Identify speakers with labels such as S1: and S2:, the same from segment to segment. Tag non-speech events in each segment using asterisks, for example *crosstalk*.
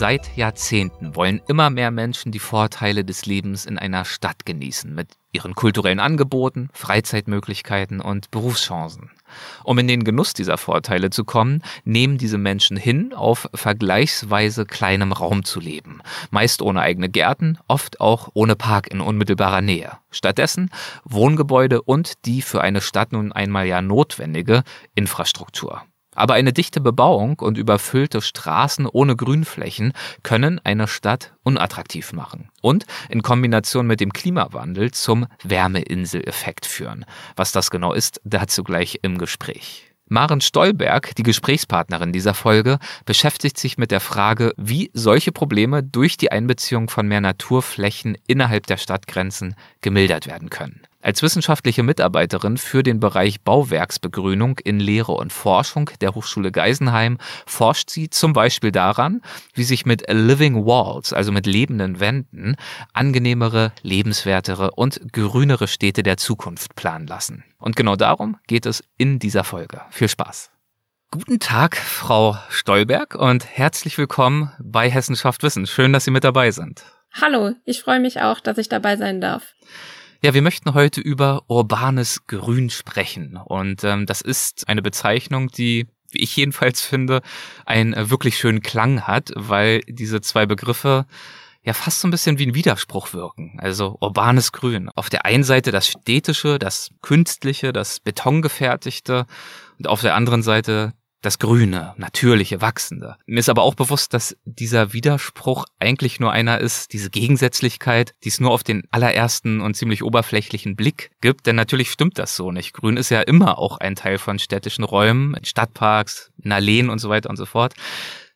S1: Seit Jahrzehnten wollen immer mehr Menschen die Vorteile des Lebens in einer Stadt genießen, mit ihren kulturellen Angeboten, Freizeitmöglichkeiten und Berufschancen. Um in den Genuss dieser Vorteile zu kommen, nehmen diese Menschen hin, auf vergleichsweise kleinem Raum zu leben, meist ohne eigene Gärten, oft auch ohne Park in unmittelbarer Nähe. Stattdessen Wohngebäude und die für eine Stadt nun einmal ja notwendige Infrastruktur. Aber eine dichte Bebauung und überfüllte Straßen ohne Grünflächen können eine Stadt unattraktiv machen und in Kombination mit dem Klimawandel zum Wärmeinseleffekt führen. Was das genau ist, dazu gleich im Gespräch. Maren Stolberg, die Gesprächspartnerin dieser Folge, beschäftigt sich mit der Frage, wie solche Probleme durch die Einbeziehung von mehr Naturflächen innerhalb der Stadtgrenzen gemildert werden können. Als wissenschaftliche Mitarbeiterin für den Bereich Bauwerksbegrünung in Lehre und Forschung der Hochschule Geisenheim forscht sie zum Beispiel daran, wie sich mit Living Walls, also mit lebenden Wänden, angenehmere, lebenswertere und grünere Städte der Zukunft planen lassen. Und genau darum geht es in dieser Folge. Viel Spaß! Guten Tag, Frau Stolberg, und herzlich willkommen bei Hessenschaft Wissen. Schön, dass Sie mit dabei sind.
S2: Hallo, ich freue mich auch, dass ich dabei sein darf.
S1: Ja, wir möchten heute über urbanes Grün sprechen. Und ähm, das ist eine Bezeichnung, die, wie ich jedenfalls finde, einen äh, wirklich schönen Klang hat, weil diese zwei Begriffe ja fast so ein bisschen wie ein Widerspruch wirken. Also urbanes Grün. Auf der einen Seite das städtische, das künstliche, das betongefertigte und auf der anderen Seite das Grüne, natürliche, wachsende. Mir ist aber auch bewusst, dass dieser Widerspruch eigentlich nur einer ist, diese Gegensätzlichkeit, die es nur auf den allerersten und ziemlich oberflächlichen Blick gibt. Denn natürlich stimmt das so nicht. Grün ist ja immer auch ein Teil von städtischen Räumen, in Stadtparks, in Alleen und so weiter und so fort.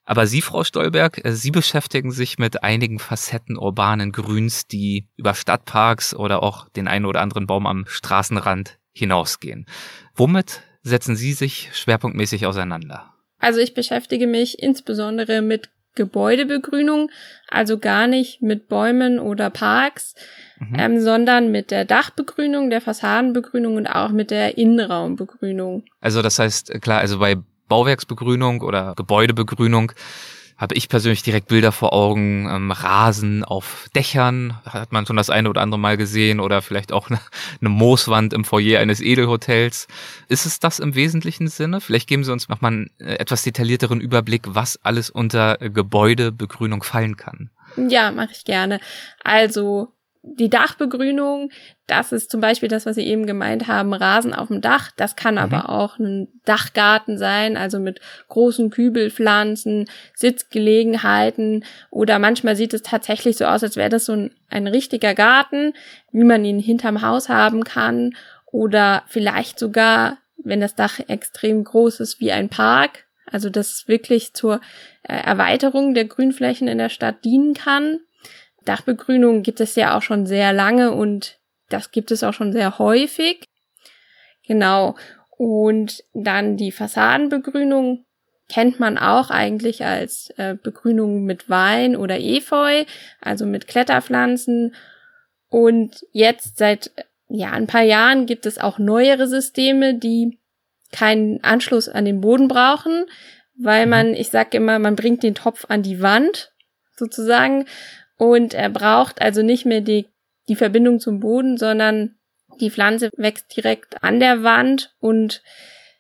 S1: Aber Sie, Frau Stolberg, äh, Sie beschäftigen sich mit einigen Facetten urbanen Grüns, die über Stadtparks oder auch den einen oder anderen Baum am Straßenrand hinausgehen. Womit setzen Sie sich schwerpunktmäßig auseinander?
S2: Also ich beschäftige mich insbesondere mit Gebäudebegrünung, also gar nicht mit Bäumen oder Parks, mhm. ähm, sondern mit der Dachbegrünung, der Fassadenbegrünung und auch mit der Innenraumbegrünung.
S1: Also das heißt, klar, also bei Bauwerksbegrünung oder Gebäudebegrünung habe ich persönlich direkt Bilder vor Augen, ähm, Rasen auf Dächern, hat man schon das eine oder andere Mal gesehen, oder vielleicht auch *laughs* eine, eine Mooswand im Foyer eines Edelhotels. Ist es das im wesentlichen Sinne? Vielleicht geben Sie uns nochmal einen äh, etwas detaillierteren Überblick, was alles unter Gebäudebegrünung fallen kann.
S2: Ja, mache ich gerne. Also die Dachbegrünung, das ist zum Beispiel das, was Sie eben gemeint haben, Rasen auf dem Dach. Das kann mhm. aber auch ein Dachgarten sein, also mit großen Kübelpflanzen, Sitzgelegenheiten oder manchmal sieht es tatsächlich so aus, als wäre das so ein, ein richtiger Garten, wie man ihn hinterm Haus haben kann oder vielleicht sogar, wenn das Dach extrem groß ist, wie ein Park. Also das wirklich zur äh, Erweiterung der Grünflächen in der Stadt dienen kann. Dachbegrünung gibt es ja auch schon sehr lange und das gibt es auch schon sehr häufig. Genau. Und dann die Fassadenbegrünung kennt man auch eigentlich als äh, Begrünung mit Wein oder Efeu, also mit Kletterpflanzen. Und jetzt seit ja ein paar Jahren gibt es auch neuere Systeme, die keinen Anschluss an den Boden brauchen, weil mhm. man, ich sag immer, man bringt den Topf an die Wand sozusagen und er braucht also nicht mehr die, die Verbindung zum Boden, sondern die Pflanze wächst direkt an der Wand und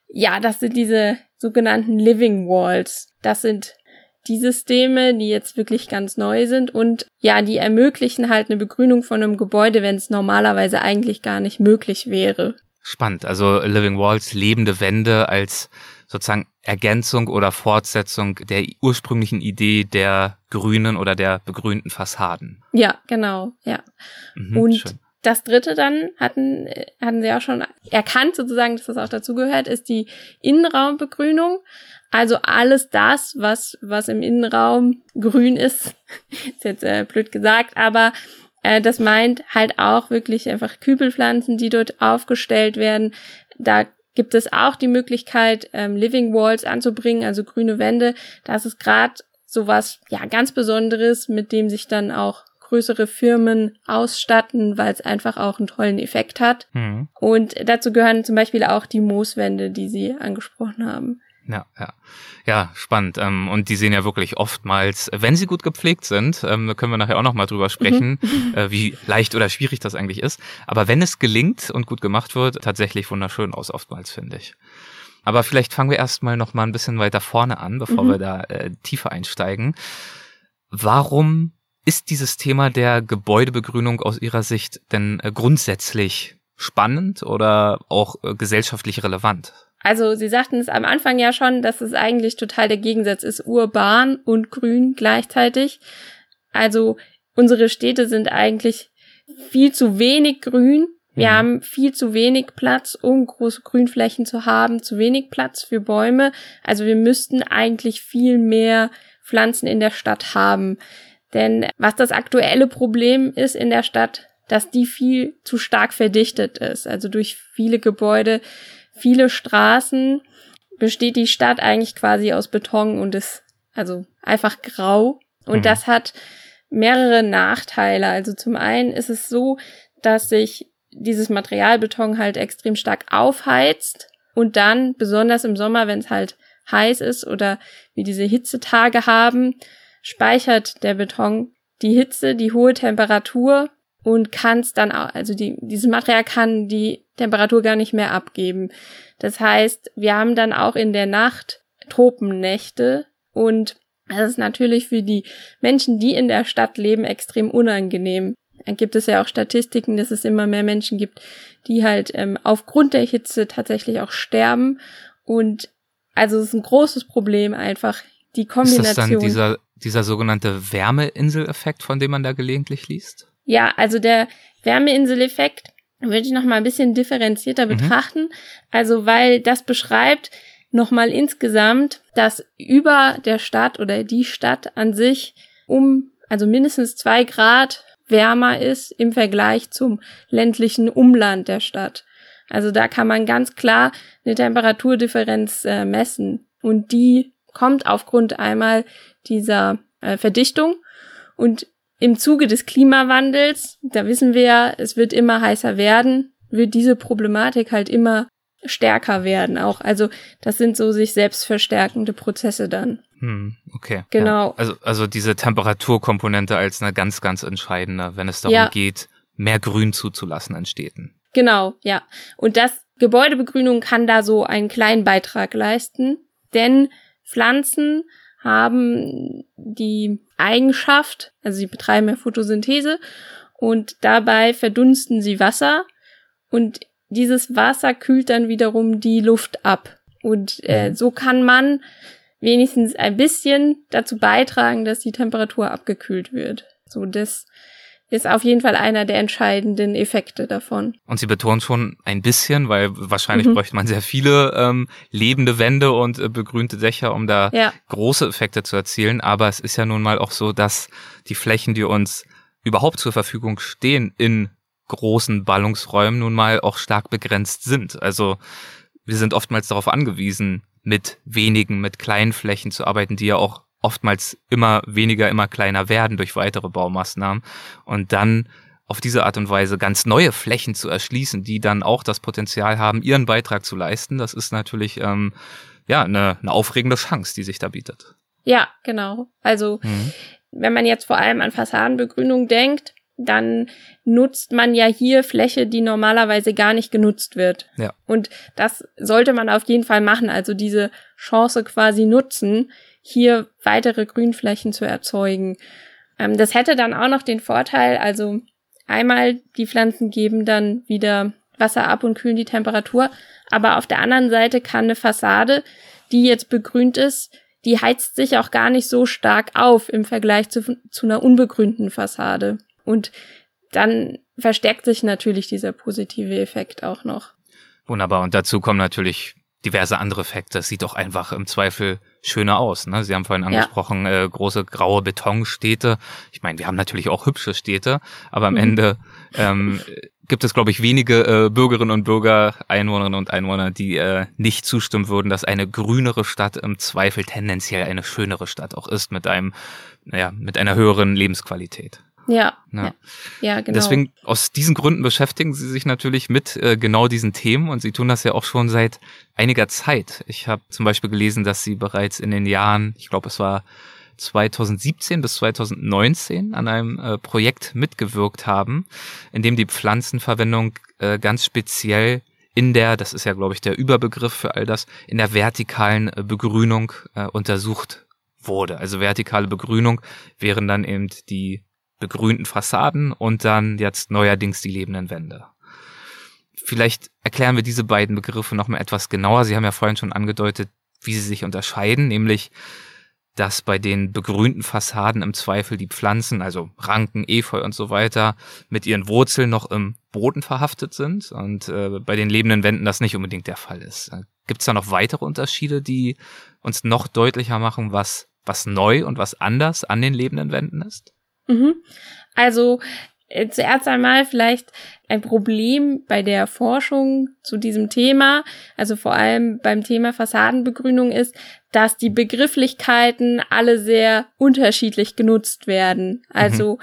S2: ja, das sind diese sogenannten Living Walls. Das sind die Systeme, die jetzt wirklich ganz neu sind und ja, die ermöglichen halt eine Begrünung von einem Gebäude, wenn es normalerweise eigentlich gar nicht möglich wäre.
S1: Spannend. Also Living Walls, lebende Wände als sozusagen Ergänzung oder Fortsetzung der ursprünglichen Idee der grünen oder der begrünten Fassaden.
S2: Ja, genau, ja. Mhm, und schön. das dritte dann hatten, hatten sie auch schon erkannt sozusagen, dass das auch dazugehört, ist die Innenraumbegrünung. Also alles das, was, was im Innenraum grün ist, *laughs* ist jetzt äh, blöd gesagt, aber äh, das meint halt auch wirklich einfach Kübelpflanzen, die dort aufgestellt werden. Da gibt es auch die Möglichkeit, ähm, Living Walls anzubringen, also grüne Wände. Das ist gerade sowas ja ganz Besonderes, mit dem sich dann auch größere Firmen ausstatten, weil es einfach auch einen tollen Effekt hat. Mhm. Und dazu gehören zum Beispiel auch die Mooswände, die Sie angesprochen haben.
S1: Ja, ja. Ja, spannend. Ähm, und die sehen ja wirklich oftmals, wenn sie gut gepflegt sind, ähm, da können wir nachher auch nochmal drüber sprechen, mhm. äh, wie leicht oder schwierig das eigentlich ist. Aber wenn es gelingt und gut gemacht wird, tatsächlich wunderschön aus oftmals, finde ich. Aber vielleicht fangen wir erstmal noch mal ein bisschen weiter vorne an, bevor mhm. wir da äh, tiefer einsteigen. Warum ist dieses Thema der Gebäudebegrünung aus Ihrer Sicht denn äh, grundsätzlich spannend oder auch äh, gesellschaftlich relevant?
S2: Also Sie sagten es am Anfang ja schon, dass es eigentlich total der Gegensatz ist, urban und grün gleichzeitig. Also unsere Städte sind eigentlich viel zu wenig grün. Wir mhm. haben viel zu wenig Platz, um große Grünflächen zu haben, zu wenig Platz für Bäume. Also wir müssten eigentlich viel mehr Pflanzen in der Stadt haben. Denn was das aktuelle Problem ist in der Stadt, dass die viel zu stark verdichtet ist. Also durch viele Gebäude, viele Straßen besteht die Stadt eigentlich quasi aus Beton und ist also einfach grau. Und mhm. das hat mehrere Nachteile. Also zum einen ist es so, dass sich dieses Material Beton halt extrem stark aufheizt und dann, besonders im Sommer, wenn es halt heiß ist oder wir diese Hitzetage haben, speichert der Beton die Hitze, die hohe Temperatur und kann es dann auch, also die, dieses Material kann die Temperatur gar nicht mehr abgeben. Das heißt, wir haben dann auch in der Nacht Tropennächte und das ist natürlich für die Menschen, die in der Stadt leben, extrem unangenehm. Da gibt es ja auch Statistiken, dass es immer mehr Menschen gibt, die halt ähm, aufgrund der Hitze tatsächlich auch sterben. Und also es ist ein großes Problem einfach, die Kombination. Ist
S1: das dann dieser dieser sogenannte Wärmeinseleffekt, von dem man da gelegentlich liest?
S2: Ja, also der Wärmeinseleffekt würde ich noch mal ein bisschen differenzierter mhm. betrachten. Also, weil das beschreibt noch mal insgesamt, dass über der Stadt oder die Stadt an sich um, also mindestens zwei Grad wärmer ist im Vergleich zum ländlichen Umland der Stadt. Also da kann man ganz klar eine Temperaturdifferenz äh, messen. Und die kommt aufgrund einmal dieser äh, Verdichtung. Und im Zuge des Klimawandels, da wissen wir ja, es wird immer heißer werden, wird diese Problematik halt immer stärker werden auch. Also das sind so sich selbst verstärkende Prozesse dann.
S1: Hm, okay.
S2: Genau. Ja.
S1: Also, also diese Temperaturkomponente als eine ganz, ganz entscheidende, wenn es darum ja. geht, mehr Grün zuzulassen in Städten.
S2: Genau, ja. Und das Gebäudebegrünung kann da so einen kleinen Beitrag leisten, denn Pflanzen haben die Eigenschaft, also sie betreiben ja Photosynthese und dabei verdunsten sie Wasser und dieses Wasser kühlt dann wiederum die Luft ab. Und äh, mhm. so kann man wenigstens ein bisschen dazu beitragen, dass die Temperatur abgekühlt wird. So, das ist auf jeden Fall einer der entscheidenden Effekte davon.
S1: Und Sie betonen schon ein bisschen, weil wahrscheinlich mhm. bräuchte man sehr viele ähm, lebende Wände und äh, begrünte Dächer, um da ja. große Effekte zu erzielen. Aber es ist ja nun mal auch so, dass die Flächen, die uns überhaupt zur Verfügung stehen in großen Ballungsräumen, nun mal auch stark begrenzt sind. Also wir sind oftmals darauf angewiesen, mit wenigen, mit kleinen Flächen zu arbeiten, die ja auch oftmals immer weniger, immer kleiner werden durch weitere Baumaßnahmen und dann auf diese Art und Weise ganz neue Flächen zu erschließen, die dann auch das Potenzial haben, ihren Beitrag zu leisten, das ist natürlich ähm, ja eine, eine aufregende Chance, die sich da bietet.
S2: Ja, genau. Also mhm. wenn man jetzt vor allem an Fassadenbegrünung denkt, dann nutzt man ja hier Fläche, die normalerweise gar nicht genutzt wird.
S1: Ja.
S2: Und das sollte man auf jeden Fall machen, also diese Chance quasi nutzen, hier weitere Grünflächen zu erzeugen. Ähm, das hätte dann auch noch den Vorteil, also einmal die Pflanzen geben dann wieder Wasser ab und kühlen die Temperatur, aber auf der anderen Seite kann eine Fassade, die jetzt begrünt ist, die heizt sich auch gar nicht so stark auf im Vergleich zu, zu einer unbegrünten Fassade. Und dann verstärkt sich natürlich dieser positive Effekt auch noch.
S1: Wunderbar. Und dazu kommen natürlich diverse andere Effekte. Das sieht doch einfach im Zweifel schöner aus. Ne? Sie haben vorhin angesprochen, ja. äh, große graue Betonstädte. Ich meine, wir haben natürlich auch hübsche Städte, aber am mhm. Ende ähm, gibt es, glaube ich, wenige äh, Bürgerinnen und Bürger, Einwohnerinnen und Einwohner, die äh, nicht zustimmen würden, dass eine grünere Stadt im Zweifel tendenziell eine schönere Stadt auch ist mit einem, naja, mit einer höheren Lebensqualität.
S2: Ja, ja, ja, genau.
S1: Deswegen, aus diesen Gründen beschäftigen Sie sich natürlich mit äh, genau diesen Themen und Sie tun das ja auch schon seit einiger Zeit. Ich habe zum Beispiel gelesen, dass Sie bereits in den Jahren, ich glaube, es war 2017 bis 2019 an einem äh, Projekt mitgewirkt haben, in dem die Pflanzenverwendung äh, ganz speziell in der, das ist ja glaube ich der Überbegriff für all das, in der vertikalen äh, Begrünung äh, untersucht wurde. Also vertikale Begrünung wären dann eben die begrünten Fassaden und dann jetzt neuerdings die lebenden Wände. Vielleicht erklären wir diese beiden Begriffe nochmal etwas genauer. Sie haben ja vorhin schon angedeutet, wie sie sich unterscheiden, nämlich dass bei den begrünten Fassaden im Zweifel die Pflanzen, also Ranken, Efeu und so weiter, mit ihren Wurzeln noch im Boden verhaftet sind und äh, bei den lebenden Wänden das nicht unbedingt der Fall ist. Gibt es da noch weitere Unterschiede, die uns noch deutlicher machen, was, was neu und was anders an den lebenden Wänden ist?
S2: Mhm. Also äh, zuerst einmal vielleicht ein Problem bei der Forschung zu diesem Thema, also vor allem beim Thema Fassadenbegrünung ist, dass die Begrifflichkeiten alle sehr unterschiedlich genutzt werden. Also mhm.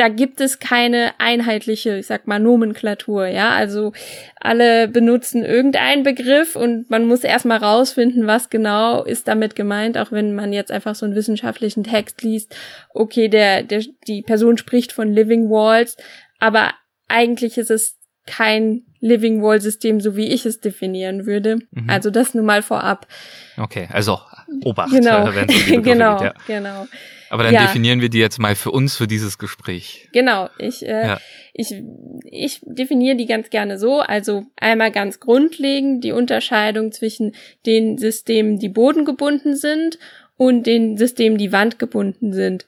S2: Da gibt es keine einheitliche, ich sag mal, Nomenklatur, ja. Also alle benutzen irgendeinen Begriff und man muss erstmal rausfinden, was genau ist damit gemeint, auch wenn man jetzt einfach so einen wissenschaftlichen Text liest. Okay, der, der, die Person spricht von Living Walls, aber eigentlich ist es kein Living Wall System, so wie ich es definieren würde. Mhm. Also das nur mal vorab.
S1: Okay, also Obacht.
S2: Genau, um *laughs* genau, geht, ja. genau.
S1: Aber dann ja. definieren wir die jetzt mal für uns für dieses Gespräch.
S2: Genau, ich, äh, ja. ich, ich definiere die ganz gerne so. Also einmal ganz grundlegend die Unterscheidung zwischen den Systemen, die bodengebunden sind und den Systemen, die wandgebunden sind.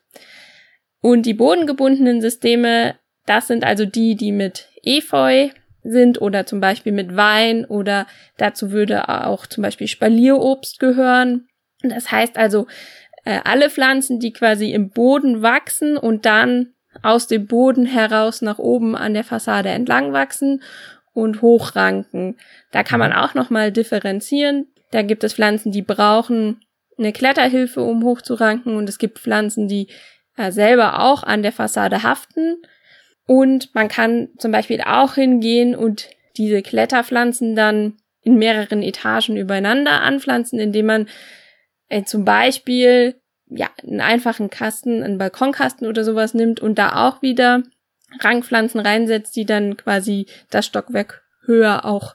S2: Und die bodengebundenen Systeme, das sind also die, die mit Efeu sind oder zum Beispiel mit Wein oder dazu würde auch zum Beispiel Spalierobst gehören. Das heißt also, äh, alle Pflanzen, die quasi im Boden wachsen und dann aus dem Boden heraus nach oben an der Fassade entlang wachsen und hochranken. Da kann man auch nochmal differenzieren. Da gibt es Pflanzen, die brauchen eine Kletterhilfe, um hochzuranken und es gibt Pflanzen, die äh, selber auch an der Fassade haften. Und man kann zum Beispiel auch hingehen und diese Kletterpflanzen dann in mehreren Etagen übereinander anpflanzen, indem man äh, zum Beispiel ja einen einfachen Kasten, einen Balkonkasten oder sowas nimmt und da auch wieder Rangpflanzen reinsetzt, die dann quasi das Stockwerk höher auch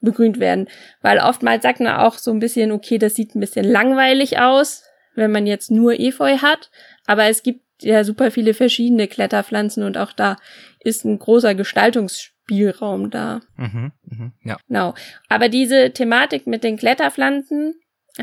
S2: begrünt werden. Weil oftmals sagt man auch so ein bisschen, okay, das sieht ein bisschen langweilig aus, wenn man jetzt nur Efeu hat. Aber es gibt ja super viele verschiedene Kletterpflanzen und auch da ist ein großer Gestaltungsspielraum da. Mhm, mh, ja. Genau. Aber diese Thematik mit den Kletterpflanzen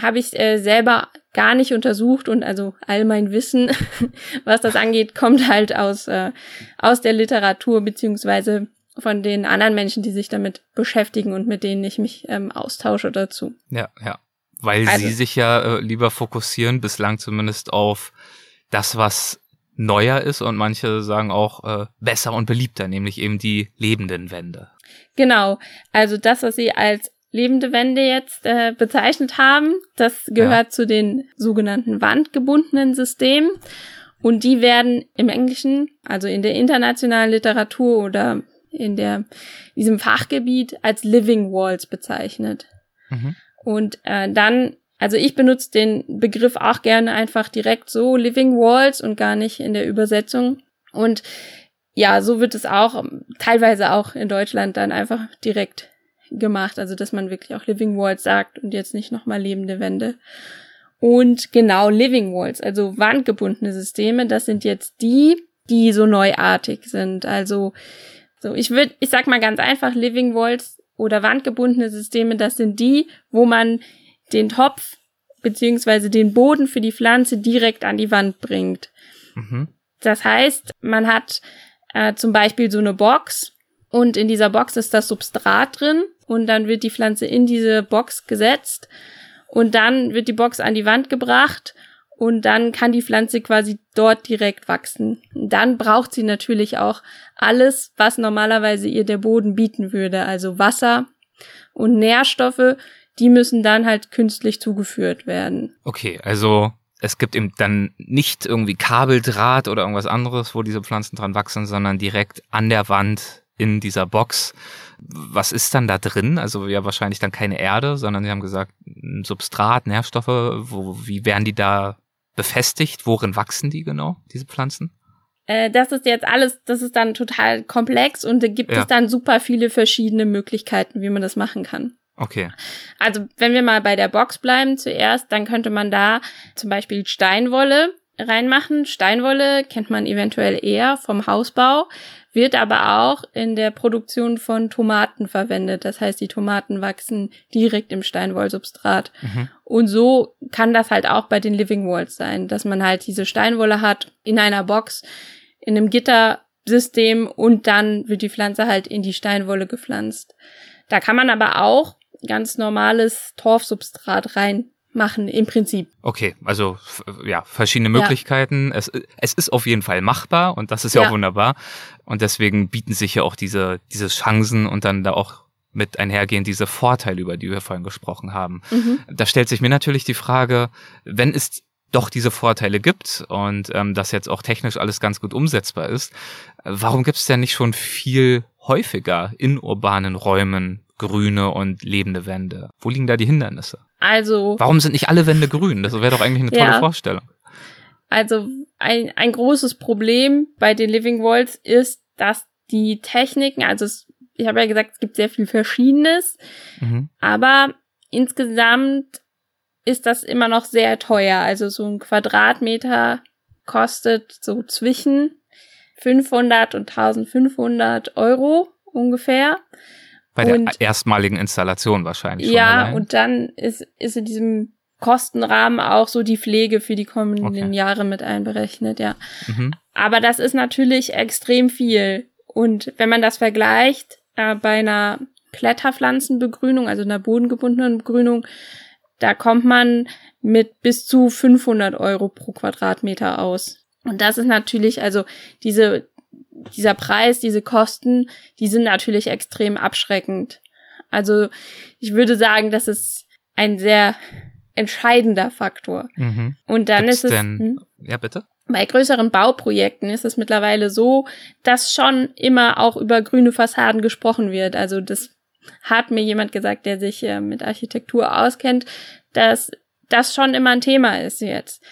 S2: habe ich äh, selber gar nicht untersucht und also all mein Wissen, *laughs* was das angeht, kommt halt aus, äh, aus der Literatur beziehungsweise von den anderen Menschen, die sich damit beschäftigen und mit denen ich mich ähm, austausche dazu.
S1: Ja, ja. Weil also, sie sich ja äh, lieber fokussieren, bislang zumindest auf das, was neuer ist und manche sagen auch äh, besser und beliebter, nämlich eben die lebenden Wände.
S2: Genau, also das, was sie als lebende Wände jetzt äh, bezeichnet haben, das gehört ja. zu den sogenannten wandgebundenen Systemen und die werden im Englischen, also in der internationalen Literatur oder in der diesem Fachgebiet als Living Walls bezeichnet. Mhm. Und äh, dann also ich benutze den Begriff auch gerne einfach direkt so, Living Walls und gar nicht in der Übersetzung. Und ja, so wird es auch teilweise auch in Deutschland dann einfach direkt gemacht, also dass man wirklich auch Living Walls sagt und jetzt nicht nochmal lebende Wände. Und genau Living Walls, also wandgebundene Systeme, das sind jetzt die, die so neuartig sind. Also so, ich würde, ich sag mal ganz einfach, Living Walls oder wandgebundene Systeme, das sind die, wo man den Topf beziehungsweise den Boden für die Pflanze direkt an die Wand bringt. Mhm. Das heißt, man hat äh, zum Beispiel so eine Box und in dieser Box ist das Substrat drin und dann wird die Pflanze in diese Box gesetzt und dann wird die Box an die Wand gebracht und dann kann die Pflanze quasi dort direkt wachsen. Dann braucht sie natürlich auch alles, was normalerweise ihr der Boden bieten würde, also Wasser und Nährstoffe, die müssen dann halt künstlich zugeführt werden.
S1: Okay, also es gibt eben dann nicht irgendwie Kabeldraht oder irgendwas anderes, wo diese Pflanzen dran wachsen, sondern direkt an der Wand in dieser Box. Was ist dann da drin? Also ja wahrscheinlich dann keine Erde, sondern Sie haben gesagt Substrat, Nährstoffe. Wo, wie werden die da befestigt? Worin wachsen die genau, diese Pflanzen?
S2: Äh, das ist jetzt alles, das ist dann total komplex und da gibt ja. es dann super viele verschiedene Möglichkeiten, wie man das machen kann.
S1: Okay.
S2: Also wenn wir mal bei der Box bleiben zuerst, dann könnte man da zum Beispiel Steinwolle reinmachen. Steinwolle kennt man eventuell eher vom Hausbau, wird aber auch in der Produktion von Tomaten verwendet. Das heißt, die Tomaten wachsen direkt im Steinwollsubstrat. Mhm. Und so kann das halt auch bei den Living Walls sein, dass man halt diese Steinwolle hat in einer Box, in einem Gittersystem und dann wird die Pflanze halt in die Steinwolle gepflanzt. Da kann man aber auch ganz normales Torfsubstrat rein machen im Prinzip.
S1: Okay, also ja, verschiedene Möglichkeiten. Ja. Es, es ist auf jeden Fall machbar und das ist ja, ja, auch wunderbar. Und deswegen bieten sich ja auch diese, diese Chancen und dann da auch mit einhergehen diese Vorteile, über die wir vorhin gesprochen haben. Mhm. Da stellt sich mir natürlich die Frage, wenn es doch diese Vorteile gibt und ähm, das jetzt auch technisch alles ganz gut umsetzbar ist, warum gibt es denn nicht schon viel häufiger in urbanen Räumen grüne und lebende Wände? Wo liegen da die Hindernisse?
S2: Also.
S1: Warum sind nicht alle Wände grün? Das wäre doch eigentlich eine tolle ja. Vorstellung.
S2: Also ein, ein großes Problem bei den Living Walls ist, dass die Techniken, also es, ich habe ja gesagt, es gibt sehr viel Verschiedenes, mhm. aber insgesamt ist das immer noch sehr teuer. Also so ein Quadratmeter kostet so zwischen 500 und 1500 Euro ungefähr.
S1: Bei der und, erstmaligen Installation wahrscheinlich.
S2: Ja, allein. und dann ist, ist in diesem Kostenrahmen auch so die Pflege für die kommenden okay. Jahre mit einberechnet, ja. Mhm. Aber das ist natürlich extrem viel. Und wenn man das vergleicht, äh, bei einer Kletterpflanzenbegrünung, also einer bodengebundenen Begrünung, da kommt man mit bis zu 500 Euro pro Quadratmeter aus. Und das ist natürlich, also diese, dieser Preis, diese Kosten, die sind natürlich extrem abschreckend. Also ich würde sagen, das ist ein sehr entscheidender Faktor. Mhm. Und dann Gibt's ist es. Denn,
S1: hm? ja, bitte?
S2: Bei größeren Bauprojekten ist es mittlerweile so, dass schon immer auch über grüne Fassaden gesprochen wird. Also das hat mir jemand gesagt, der sich äh, mit Architektur auskennt, dass das schon immer ein Thema ist jetzt.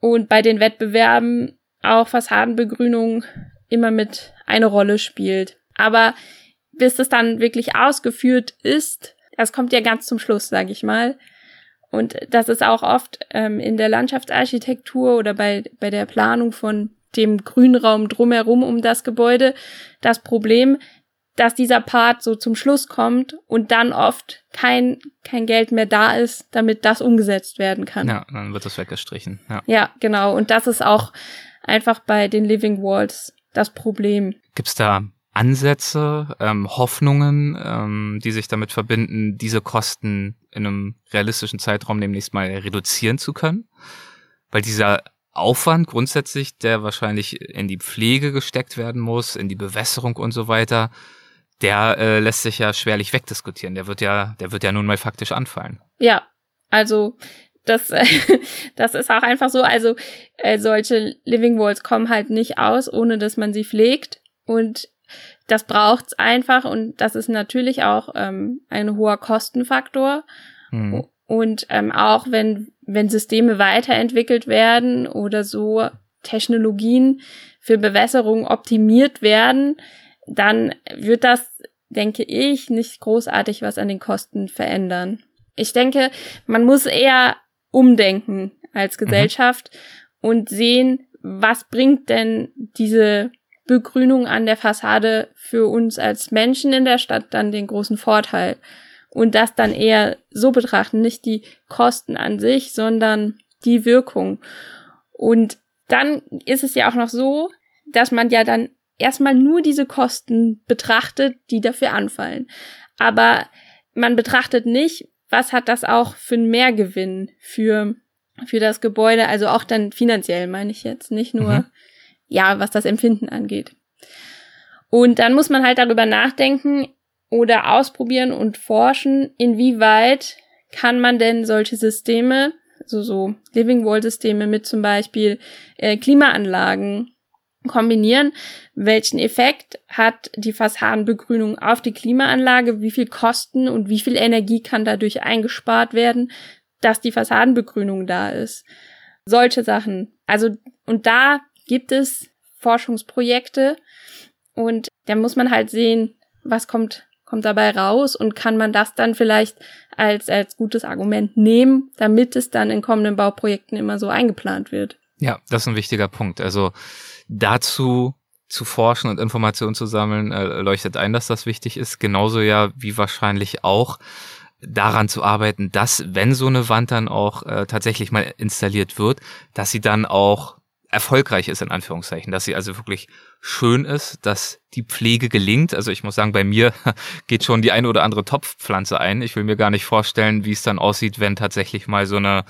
S2: Und bei den Wettbewerben auch Fassadenbegrünung immer mit eine Rolle spielt. Aber bis es dann wirklich ausgeführt ist, das kommt ja ganz zum Schluss, sage ich mal. Und das ist auch oft ähm, in der Landschaftsarchitektur oder bei, bei der Planung von dem Grünraum drumherum um das Gebäude das Problem, dass dieser Part so zum Schluss kommt und dann oft kein, kein Geld mehr da ist, damit das umgesetzt werden kann.
S1: Ja, dann wird das weggestrichen. Ja,
S2: ja genau. Und das ist auch einfach bei den Living Walls das Problem.
S1: Gibt's da Ansätze, ähm, Hoffnungen, ähm, die sich damit verbinden, diese Kosten in einem realistischen Zeitraum demnächst mal reduzieren zu können? Weil dieser Aufwand grundsätzlich, der wahrscheinlich in die Pflege gesteckt werden muss, in die Bewässerung und so weiter, der äh, lässt sich ja schwerlich wegdiskutieren. Der wird ja, der wird ja nun mal faktisch anfallen.
S2: Ja, also das, äh, *laughs* das ist auch einfach so. Also äh, solche Living Walls kommen halt nicht aus, ohne dass man sie pflegt. Und das braucht's einfach. Und das ist natürlich auch ähm, ein hoher Kostenfaktor. Mhm. Und ähm, auch wenn, wenn Systeme weiterentwickelt werden oder so Technologien für Bewässerung optimiert werden, dann wird das, denke ich, nicht großartig was an den Kosten verändern. Ich denke, man muss eher umdenken als mhm. Gesellschaft mhm. und sehen, was bringt denn diese Begrünung an der Fassade für uns als Menschen in der Stadt dann den großen Vorteil. Und das dann eher so betrachten, nicht die Kosten an sich, sondern die Wirkung. Und dann ist es ja auch noch so, dass man ja dann erstmal nur diese Kosten betrachtet, die dafür anfallen. Aber man betrachtet nicht, was hat das auch für einen Mehrgewinn für, für das Gebäude, also auch dann finanziell meine ich jetzt, nicht nur, mhm. ja, was das Empfinden angeht. Und dann muss man halt darüber nachdenken oder ausprobieren und forschen, inwieweit kann man denn solche Systeme, also so Living Wall Systeme mit zum Beispiel äh, Klimaanlagen kombinieren. Welchen Effekt hat die Fassadenbegrünung auf die Klimaanlage? Wie viel Kosten und wie viel Energie kann dadurch eingespart werden, dass die Fassadenbegrünung da ist? Solche Sachen. Also, und da gibt es Forschungsprojekte und da muss man halt sehen, was kommt, kommt dabei raus und kann man das dann vielleicht als, als gutes Argument nehmen, damit es dann in kommenden Bauprojekten immer so eingeplant wird.
S1: Ja, das ist ein wichtiger Punkt. Also dazu zu forschen und Informationen zu sammeln, äh, leuchtet ein, dass das wichtig ist. Genauso ja wie wahrscheinlich auch daran zu arbeiten, dass wenn so eine Wand dann auch äh, tatsächlich mal installiert wird, dass sie dann auch erfolgreich ist, in Anführungszeichen, dass sie also wirklich schön ist, dass die Pflege gelingt. Also ich muss sagen, bei mir *laughs* geht schon die eine oder andere Topfpflanze ein. Ich will mir gar nicht vorstellen, wie es dann aussieht, wenn tatsächlich mal so eine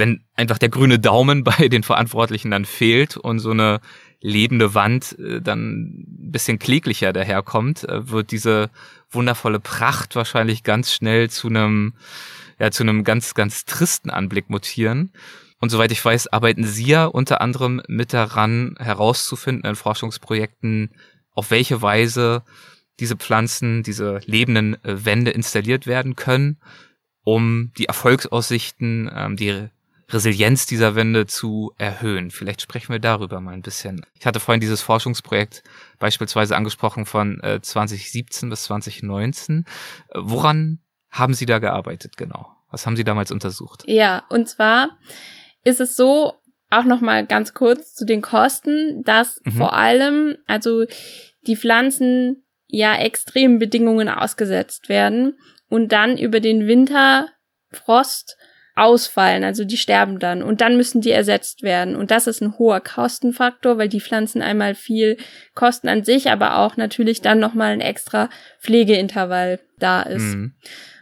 S1: wenn einfach der grüne Daumen *laughs* bei den Verantwortlichen dann fehlt und so eine lebende Wand äh, dann ein bisschen kläglicher daherkommt, äh, wird diese wundervolle Pracht wahrscheinlich ganz schnell zu einem, ja, zu einem ganz, ganz tristen Anblick mutieren. Und soweit ich weiß, arbeiten Sie ja unter anderem mit daran, herauszufinden in Forschungsprojekten, auf welche Weise diese Pflanzen, diese lebenden äh, Wände installiert werden können, um die Erfolgsaussichten, ähm, die Resilienz dieser Wände zu erhöhen. Vielleicht sprechen wir darüber mal ein bisschen. Ich hatte vorhin dieses Forschungsprojekt beispielsweise angesprochen von äh, 2017 bis 2019. Woran haben Sie da gearbeitet genau? Was haben Sie damals untersucht?
S2: Ja, und zwar ist es so, auch noch mal ganz kurz zu den Kosten, dass mhm. vor allem also die Pflanzen ja extremen Bedingungen ausgesetzt werden und dann über den Winter Frost ausfallen, also die sterben dann und dann müssen die ersetzt werden und das ist ein hoher Kostenfaktor, weil die Pflanzen einmal viel kosten an sich, aber auch natürlich dann noch mal ein extra Pflegeintervall da ist. Mhm.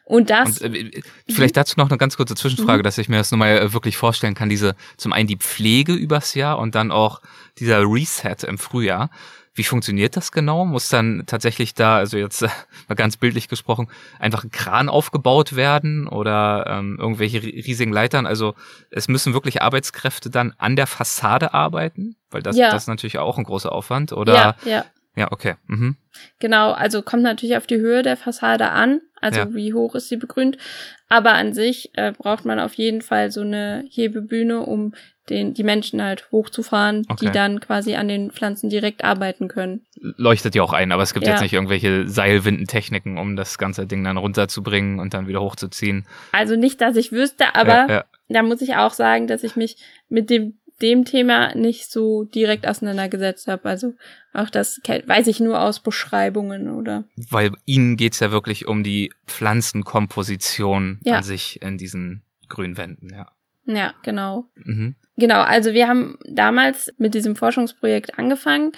S2: Und das. Und,
S1: äh, vielleicht dazu noch eine ganz kurze Zwischenfrage, mhm. dass ich mir das nochmal äh, wirklich vorstellen kann. Diese, zum einen die Pflege übers Jahr und dann auch dieser Reset im Frühjahr. Wie funktioniert das genau? Muss dann tatsächlich da, also jetzt äh, mal ganz bildlich gesprochen, einfach ein Kran aufgebaut werden oder ähm, irgendwelche riesigen Leitern? Also es müssen wirklich Arbeitskräfte dann an der Fassade arbeiten, weil das, ja. das ist natürlich auch ein großer Aufwand. Oder
S2: ja, ja.
S1: Ja, okay. Mhm.
S2: Genau, also kommt natürlich auf die Höhe der Fassade an, also ja. wie hoch ist sie begrünt. Aber an sich äh, braucht man auf jeden Fall so eine Hebebühne, um den, die Menschen halt hochzufahren, okay. die dann quasi an den Pflanzen direkt arbeiten können.
S1: Leuchtet ja auch ein, aber es gibt ja. jetzt nicht irgendwelche Seilwindentechniken, um das ganze Ding dann runterzubringen und dann wieder hochzuziehen.
S2: Also nicht, dass ich wüsste, aber ja, da muss ich auch sagen, dass ich mich mit dem dem Thema nicht so direkt auseinandergesetzt habe. Also auch das weiß ich nur aus Beschreibungen oder.
S1: Weil Ihnen geht's ja wirklich um die Pflanzenkomposition ja. an sich in diesen Grünwänden, ja.
S2: Ja, genau. Mhm. Genau, also wir haben damals mit diesem Forschungsprojekt angefangen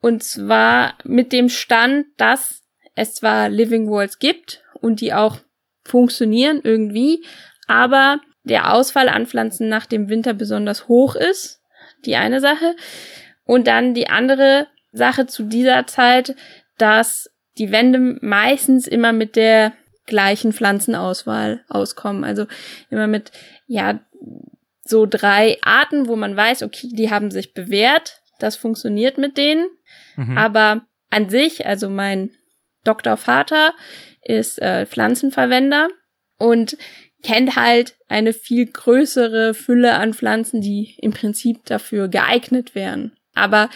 S2: und zwar mit dem Stand, dass es zwar Living Walls gibt und die auch funktionieren irgendwie, aber der Ausfall an Pflanzen nach dem Winter besonders hoch ist. Die eine Sache. Und dann die andere Sache zu dieser Zeit, dass die Wände meistens immer mit der gleichen Pflanzenauswahl auskommen. Also immer mit, ja, so drei Arten, wo man weiß, okay, die haben sich bewährt, das funktioniert mit denen. Mhm. Aber an sich, also mein Doktorvater ist äh, Pflanzenverwender und kennt halt eine viel größere Fülle an Pflanzen, die im Prinzip dafür geeignet wären. Aber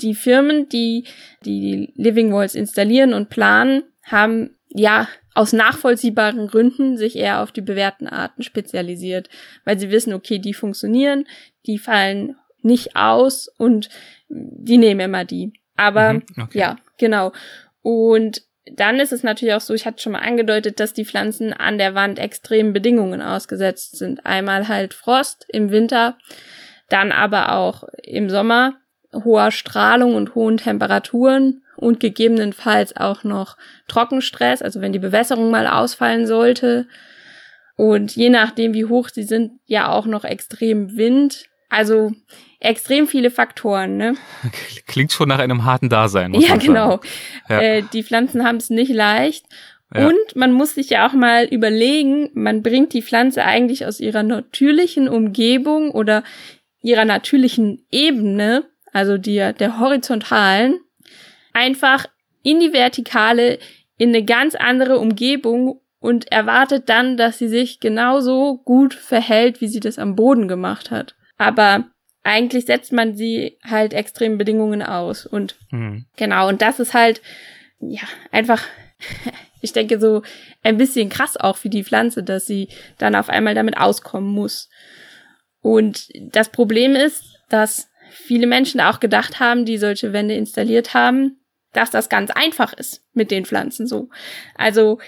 S2: die Firmen, die die Living Walls installieren und planen, haben ja aus nachvollziehbaren Gründen sich eher auf die bewährten Arten spezialisiert, weil sie wissen, okay, die funktionieren, die fallen nicht aus und die nehmen immer die. Aber mhm, okay. ja, genau. Und dann ist es natürlich auch so, ich hatte schon mal angedeutet, dass die Pflanzen an der Wand extremen Bedingungen ausgesetzt sind. Einmal halt Frost im Winter, dann aber auch im Sommer hoher Strahlung und hohen Temperaturen und gegebenenfalls auch noch Trockenstress, also wenn die Bewässerung mal ausfallen sollte. Und je nachdem, wie hoch sie sind, ja auch noch extrem Wind. Also extrem viele Faktoren, ne? *laughs*
S1: Klingt schon nach einem harten Dasein.
S2: ja, genau. Ja. Äh, die Pflanzen haben es nicht leicht. Ja. Und man muss sich ja auch mal überlegen, man bringt die Pflanze eigentlich aus ihrer natürlichen Umgebung oder ihrer natürlichen Ebene, also die, der horizontalen, einfach in die vertikale, in eine ganz andere Umgebung und erwartet dann, dass sie sich genauso gut verhält, wie sie das am Boden gemacht hat. Aber eigentlich setzt man sie halt extremen Bedingungen aus. Und mhm. genau, und das ist halt, ja, einfach, *laughs* ich denke, so ein bisschen krass auch für die Pflanze, dass sie dann auf einmal damit auskommen muss. Und das Problem ist, dass viele Menschen auch gedacht haben, die solche Wände installiert haben, dass das ganz einfach ist mit den Pflanzen so. Also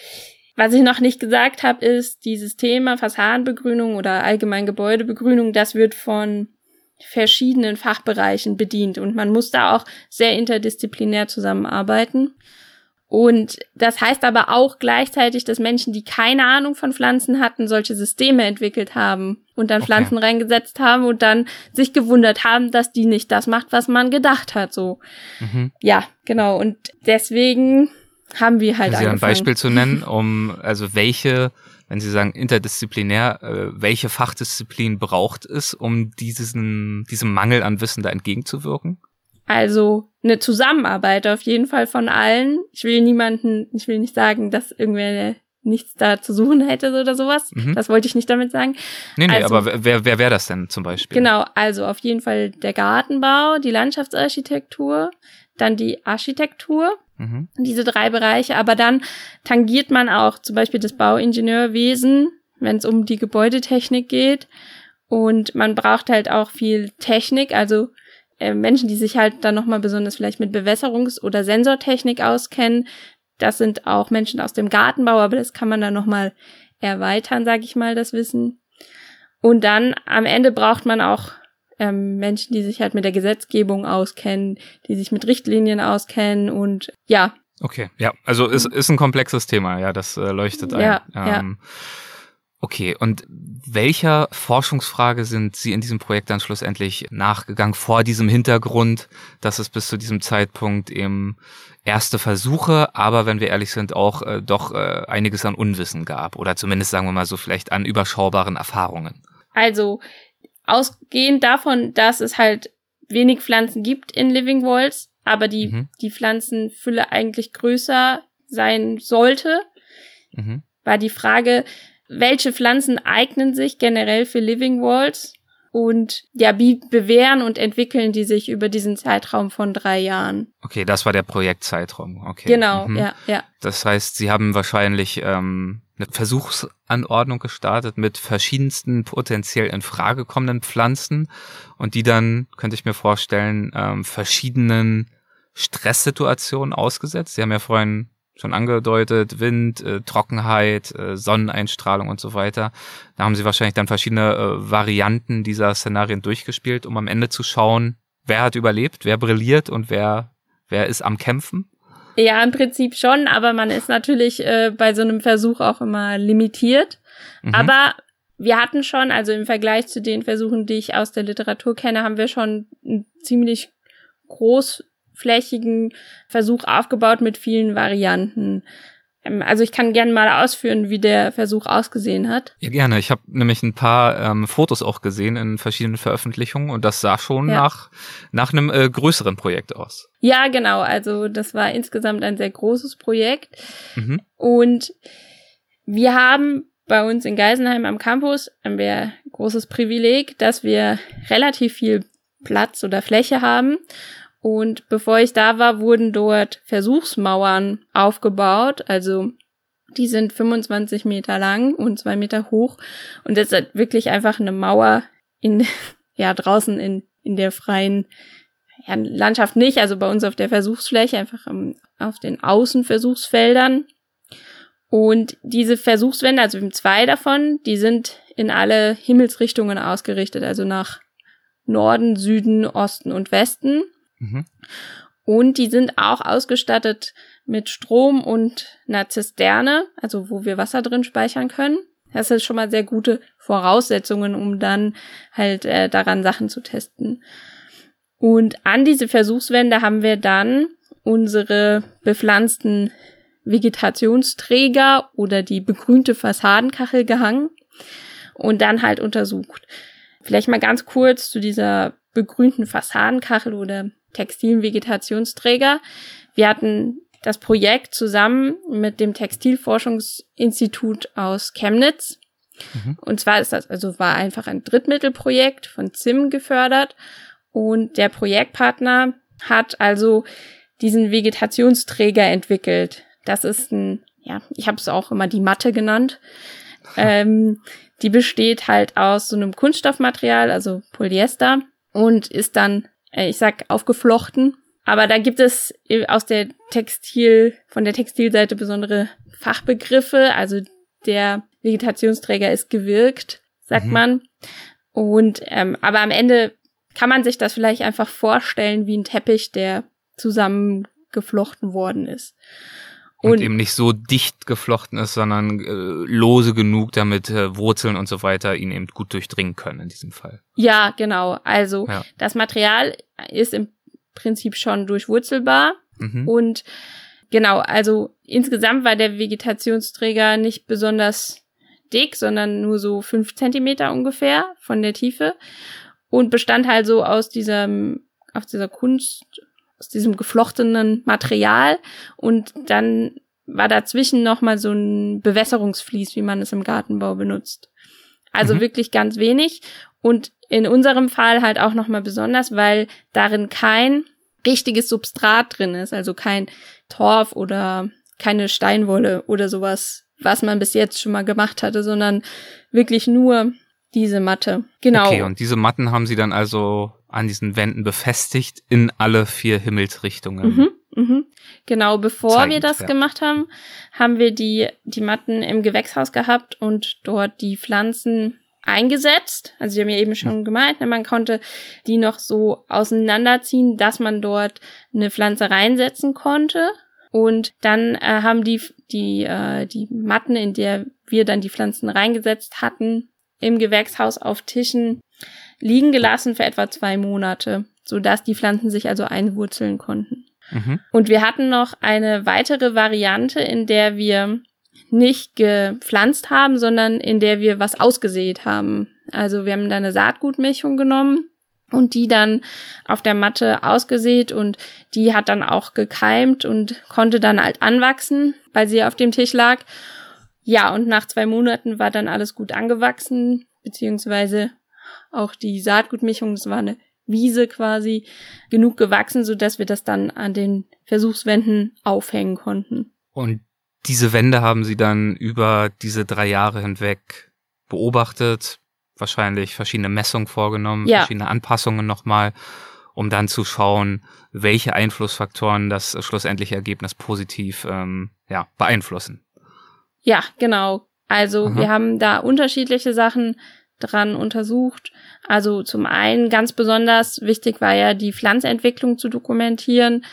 S2: was ich noch nicht gesagt habe, ist dieses Thema Fassadenbegrünung oder allgemein Gebäudebegrünung, das wird von verschiedenen Fachbereichen bedient und man muss da auch sehr interdisziplinär zusammenarbeiten. Und das heißt aber auch gleichzeitig, dass Menschen, die keine Ahnung von Pflanzen hatten, solche Systeme entwickelt haben und dann okay. Pflanzen reingesetzt haben und dann sich gewundert haben, dass die nicht das macht, was man gedacht hat, so. Mhm. Ja, genau. Und deswegen haben wir halt
S1: Können Sie ein Beispiel zu nennen, um, also welche wenn Sie sagen interdisziplinär, äh, welche Fachdisziplin braucht es, um diesen, diesem Mangel an Wissen da entgegenzuwirken?
S2: Also eine Zusammenarbeit auf jeden Fall von allen. Ich will niemanden, ich will nicht sagen, dass irgendwer nichts da zu suchen hätte oder sowas. Mhm. Das wollte ich nicht damit sagen.
S1: Nee, nee, also, aber wer, wer wäre das denn zum Beispiel?
S2: Genau, also auf jeden Fall der Gartenbau, die Landschaftsarchitektur, dann die Architektur, Mhm. Diese drei Bereiche. Aber dann tangiert man auch zum Beispiel das Bauingenieurwesen, wenn es um die Gebäudetechnik geht. Und man braucht halt auch viel Technik, also äh, Menschen, die sich halt dann nochmal besonders vielleicht mit Bewässerungs- oder Sensortechnik auskennen. Das sind auch Menschen aus dem Gartenbau, aber das kann man dann nochmal erweitern, sage ich mal, das Wissen. Und dann am Ende braucht man auch ähm, Menschen, die sich halt mit der Gesetzgebung auskennen, die sich mit Richtlinien auskennen und ja.
S1: Okay, ja, also ist, ist ein komplexes Thema, ja, das äh, leuchtet ein. Ja, ähm, ja. Okay, und welcher Forschungsfrage sind Sie in diesem Projekt dann schlussendlich nachgegangen vor diesem Hintergrund, dass es bis zu diesem Zeitpunkt eben erste Versuche, aber wenn wir ehrlich sind, auch äh, doch äh, einiges an Unwissen gab oder zumindest sagen wir mal so vielleicht an überschaubaren Erfahrungen?
S2: Also ausgehend davon, dass es halt wenig Pflanzen gibt in Living Walls, aber die, mhm. die Pflanzenfülle eigentlich größer sein sollte, mhm. war die Frage, welche Pflanzen eignen sich generell für Living Walls und ja, wie bewähren und entwickeln die sich über diesen Zeitraum von drei Jahren?
S1: Okay, das war der Projektzeitraum. Okay.
S2: Genau, mhm. ja, ja.
S1: Das heißt, Sie haben wahrscheinlich ähm, eine Versuchsanordnung gestartet mit verschiedensten potenziell in Frage kommenden Pflanzen und die dann, könnte ich mir vorstellen, ähm, verschiedenen Stresssituationen ausgesetzt. Sie haben ja vorhin schon angedeutet, Wind, äh, Trockenheit, äh, Sonneneinstrahlung und so weiter. Da haben sie wahrscheinlich dann verschiedene äh, Varianten dieser Szenarien durchgespielt, um am Ende zu schauen, wer hat überlebt, wer brilliert und wer, wer ist am Kämpfen.
S2: Ja, im Prinzip schon, aber man ist natürlich äh, bei so einem Versuch auch immer limitiert. Mhm. Aber wir hatten schon, also im Vergleich zu den Versuchen, die ich aus der Literatur kenne, haben wir schon ziemlich großflächigen Versuch aufgebaut mit vielen Varianten. Ähm, also ich kann gerne mal ausführen, wie der Versuch ausgesehen hat.
S1: Ja, gerne. Ich habe nämlich ein paar ähm, Fotos auch gesehen in verschiedenen Veröffentlichungen und das sah schon ja. nach, nach einem äh, größeren Projekt aus.
S2: Ja, genau. Also das war insgesamt ein sehr großes Projekt. Mhm. Und wir haben bei uns in Geisenheim am Campus haben wir großes Privileg, dass wir relativ viel Platz oder Fläche haben und bevor ich da war, wurden dort Versuchsmauern aufgebaut. Also die sind 25 Meter lang und zwei Meter hoch. Und das ist wirklich einfach eine Mauer in, *laughs* ja, draußen in, in der freien ja, Landschaft nicht, also bei uns auf der Versuchsfläche, einfach um, auf den Außenversuchsfeldern. Und diese Versuchswände, also wir haben zwei davon, die sind in alle Himmelsrichtungen ausgerichtet, also nach Norden, Süden, Osten und Westen. Mhm. Und die sind auch ausgestattet mit Strom und einer Zisterne, also wo wir Wasser drin speichern können. Das ist schon mal sehr gute Voraussetzungen, um dann halt äh, daran Sachen zu testen. Und an diese Versuchswände haben wir dann unsere bepflanzten Vegetationsträger oder die begrünte Fassadenkachel gehangen und dann halt untersucht. Vielleicht mal ganz kurz zu dieser begrünten Fassadenkachel oder textilen Vegetationsträger. Wir hatten das Projekt zusammen mit dem Textilforschungsinstitut aus Chemnitz. Mhm. Und zwar ist das, also war einfach ein Drittmittelprojekt von ZIM gefördert. Und der Projektpartner hat also diesen Vegetationsträger entwickelt. Das ist ein, ja, ich habe es auch immer die Matte genannt. Ähm, die besteht halt aus so einem Kunststoffmaterial, also Polyester, und ist dann, äh, ich sag, aufgeflochten. Aber da gibt es aus der Textil, von der Textilseite besondere Fachbegriffe. Also der Vegetationsträger ist gewirkt, sagt mhm. man. Und ähm, aber am Ende kann man sich das vielleicht einfach vorstellen wie ein Teppich, der zusammengeflochten worden ist.
S1: Und, und, eben nicht so dicht geflochten ist, sondern äh, lose genug, damit äh, Wurzeln und so weiter ihn eben gut durchdringen können in diesem Fall.
S2: Ja, genau. Also ja. das Material ist im Prinzip schon durchwurzelbar mhm. und genau, also insgesamt war der Vegetationsträger nicht besonders dick, sondern nur so fünf Zentimeter ungefähr von der Tiefe und bestand halt so aus diesem, aus dieser Kunst, aus diesem geflochtenen Material und dann war dazwischen nochmal so ein Bewässerungsflies, wie man es im Gartenbau benutzt. Also mhm. wirklich ganz wenig und in unserem Fall halt auch nochmal besonders, weil darin kein richtiges Substrat drin ist, also kein Torf oder keine Steinwolle oder sowas, was man bis jetzt schon mal gemacht hatte, sondern wirklich nur diese Matte. Genau.
S1: Okay, und diese Matten haben sie dann also an diesen Wänden befestigt in alle vier Himmelsrichtungen.
S2: Mhm, mhm. Genau, bevor zeigend, wir das ja. gemacht haben, haben wir die, die Matten im Gewächshaus gehabt und dort die Pflanzen eingesetzt. Also sie haben ja eben schon gemeint, ne, man konnte die noch so auseinanderziehen, dass man dort eine Pflanze reinsetzen konnte. Und dann äh, haben die, die, äh, die Matten, in der wir dann die Pflanzen reingesetzt hatten, im Gewächshaus auf Tischen liegen gelassen für etwa zwei Monate, sodass die Pflanzen sich also einwurzeln konnten. Mhm. Und wir hatten noch eine weitere Variante, in der wir nicht gepflanzt haben, sondern in der wir was ausgesät haben. Also wir haben da eine Saatgutmischung genommen und die dann auf der Matte ausgesät und die hat dann auch gekeimt und konnte dann halt anwachsen, weil sie auf dem Tisch lag. Ja, und nach zwei Monaten war dann alles gut angewachsen, beziehungsweise auch die Saatgutmischung, das war eine Wiese quasi, genug gewachsen, so dass wir das dann an den Versuchswänden aufhängen konnten.
S1: Und diese Wände haben sie dann über diese drei Jahre hinweg beobachtet, wahrscheinlich verschiedene Messungen vorgenommen, ja. verschiedene Anpassungen nochmal, um dann zu schauen, welche Einflussfaktoren das schlussendliche Ergebnis positiv ähm, ja, beeinflussen.
S2: Ja, genau. Also Aha. wir haben da unterschiedliche Sachen dran untersucht. Also zum einen ganz besonders wichtig war ja die Pflanzentwicklung zu dokumentieren.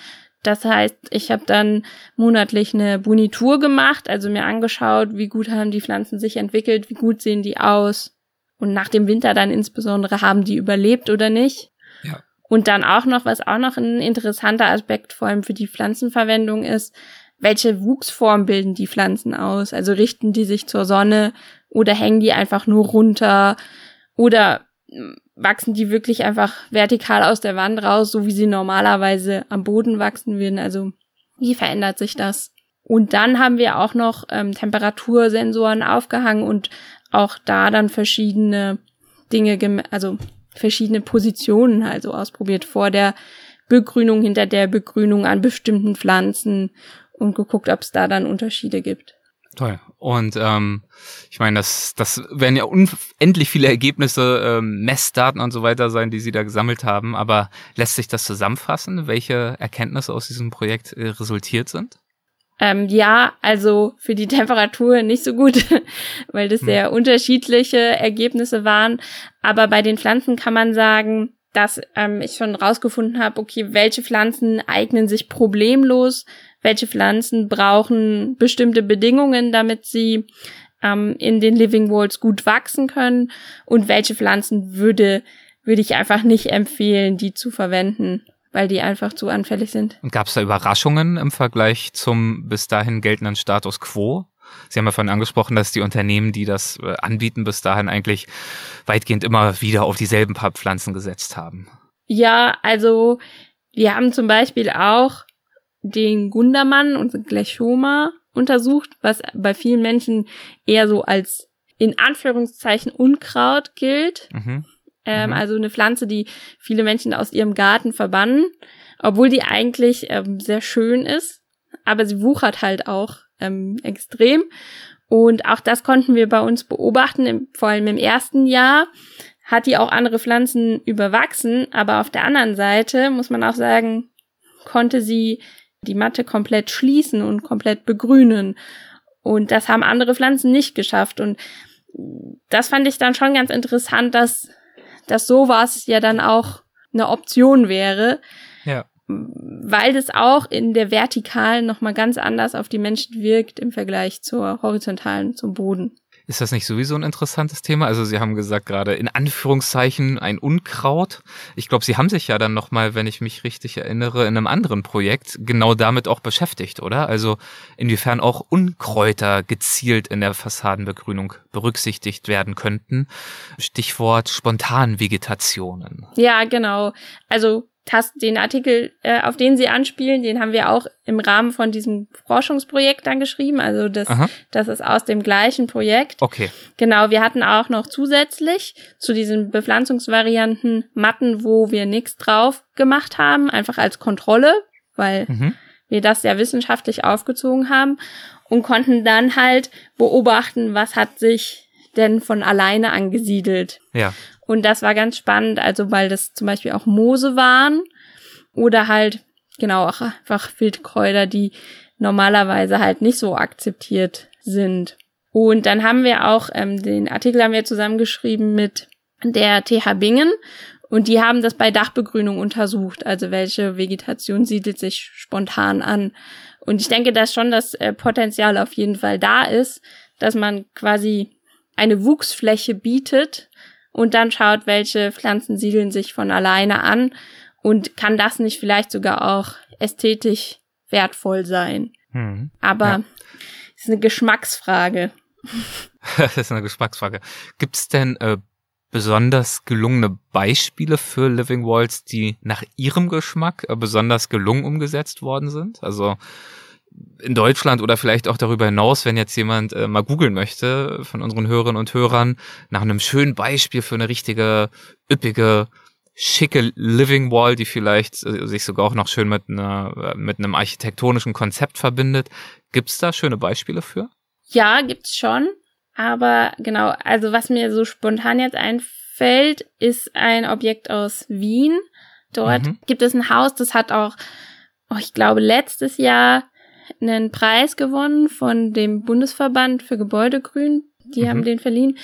S2: Das heißt, ich habe dann monatlich eine Bonitur gemacht, also mir angeschaut, wie gut haben die Pflanzen sich entwickelt, wie gut sehen die aus und nach dem Winter dann insbesondere haben die überlebt oder nicht. Ja. Und dann auch noch, was auch noch ein interessanter Aspekt vor allem für die Pflanzenverwendung ist, welche Wuchsform bilden die Pflanzen aus? Also richten die sich zur Sonne oder hängen die einfach nur runter oder wachsen die wirklich einfach vertikal aus der Wand raus, so wie sie normalerweise am Boden wachsen würden? Also wie verändert sich das? Und dann haben wir auch noch ähm, Temperatursensoren aufgehangen und auch da dann verschiedene Dinge, also verschiedene Positionen also ausprobiert vor der Begrünung, hinter der Begrünung an bestimmten Pflanzen und geguckt, ob es da dann Unterschiede gibt.
S1: Toll. Und ähm, ich meine, das, das werden ja unendlich viele Ergebnisse, ähm, Messdaten und so weiter sein, die Sie da gesammelt haben. Aber lässt sich das zusammenfassen, welche Erkenntnisse aus diesem Projekt äh, resultiert sind?
S2: Ähm, ja, also für die Temperatur nicht so gut, *laughs* weil das hm. sehr unterschiedliche Ergebnisse waren. Aber bei den Pflanzen kann man sagen, dass ähm, ich schon rausgefunden habe, okay, welche Pflanzen eignen sich problemlos welche Pflanzen brauchen bestimmte Bedingungen, damit sie ähm, in den Living Walls gut wachsen können und welche Pflanzen würde, würde ich einfach nicht empfehlen, die zu verwenden, weil die einfach zu anfällig sind.
S1: Und gab es da Überraschungen im Vergleich zum bis dahin geltenden Status quo? Sie haben ja vorhin angesprochen, dass die Unternehmen, die das äh, anbieten, bis dahin eigentlich weitgehend immer wieder auf dieselben paar Pflanzen gesetzt haben.
S2: Ja, also wir haben zum Beispiel auch den Gundermann und Glechoma untersucht, was bei vielen Menschen eher so als in Anführungszeichen Unkraut gilt. Mhm. Ähm, mhm. Also eine Pflanze, die viele Menschen aus ihrem Garten verbannen, obwohl die eigentlich ähm, sehr schön ist. Aber sie wuchert halt auch ähm, extrem. Und auch das konnten wir bei uns beobachten, im, vor allem im ersten Jahr hat die auch andere Pflanzen überwachsen, aber auf der anderen Seite muss man auch sagen, konnte sie die Matte komplett schließen und komplett begrünen. Und das haben andere Pflanzen nicht geschafft. Und das fand ich dann schon ganz interessant, dass, dass sowas ja dann auch eine Option wäre.
S1: Ja.
S2: Weil das auch in der Vertikalen nochmal ganz anders auf die Menschen wirkt im Vergleich zur Horizontalen, zum Boden.
S1: Ist das nicht sowieso ein interessantes Thema? Also Sie haben gesagt gerade in Anführungszeichen ein Unkraut. Ich glaube, Sie haben sich ja dann nochmal, wenn ich mich richtig erinnere, in einem anderen Projekt genau damit auch beschäftigt, oder? Also inwiefern auch Unkräuter gezielt in der Fassadenbegrünung berücksichtigt werden könnten. Stichwort Spontanvegetationen.
S2: Ja, genau. Also das, den Artikel, äh, auf den Sie anspielen, den haben wir auch im Rahmen von diesem Forschungsprojekt dann geschrieben. Also das, das ist aus dem gleichen Projekt.
S1: Okay.
S2: Genau, wir hatten auch noch zusätzlich zu diesen Bepflanzungsvarianten Matten, wo wir nichts drauf gemacht haben, einfach als Kontrolle, weil mhm. wir das ja wissenschaftlich aufgezogen haben und konnten dann halt beobachten, was hat sich denn von alleine angesiedelt.
S1: Ja.
S2: Und das war ganz spannend, also weil das zum Beispiel auch Moose waren oder halt, genau, auch einfach Wildkräuter, die normalerweise halt nicht so akzeptiert sind. Und dann haben wir auch, ähm, den Artikel haben wir zusammengeschrieben mit der TH Bingen und die haben das bei Dachbegrünung untersucht, also welche Vegetation siedelt sich spontan an. Und ich denke, dass schon das äh, Potenzial auf jeden Fall da ist, dass man quasi eine Wuchsfläche bietet, und dann schaut, welche Pflanzen siedeln sich von alleine an und kann das nicht vielleicht sogar auch ästhetisch wertvoll sein. Hm. Aber ja. ist eine Geschmacksfrage. *laughs*
S1: das ist eine Geschmacksfrage. Gibt es denn äh, besonders gelungene Beispiele für Living Walls, die nach Ihrem Geschmack äh, besonders gelungen umgesetzt worden sind? Also in Deutschland oder vielleicht auch darüber hinaus, wenn jetzt jemand äh, mal googeln möchte von unseren Hörerinnen und Hörern nach einem schönen Beispiel für eine richtige, üppige, schicke Living Wall, die vielleicht äh, sich sogar auch noch schön mit, einer, äh, mit einem architektonischen Konzept verbindet. Gibt's da schöne Beispiele für?
S2: Ja, gibt's schon. Aber genau, also was mir so spontan jetzt einfällt, ist ein Objekt aus Wien. Dort mhm. gibt es ein Haus, das hat auch, oh, ich glaube, letztes Jahr einen Preis gewonnen von dem Bundesverband für Gebäudegrün. Die mhm. haben den verliehen.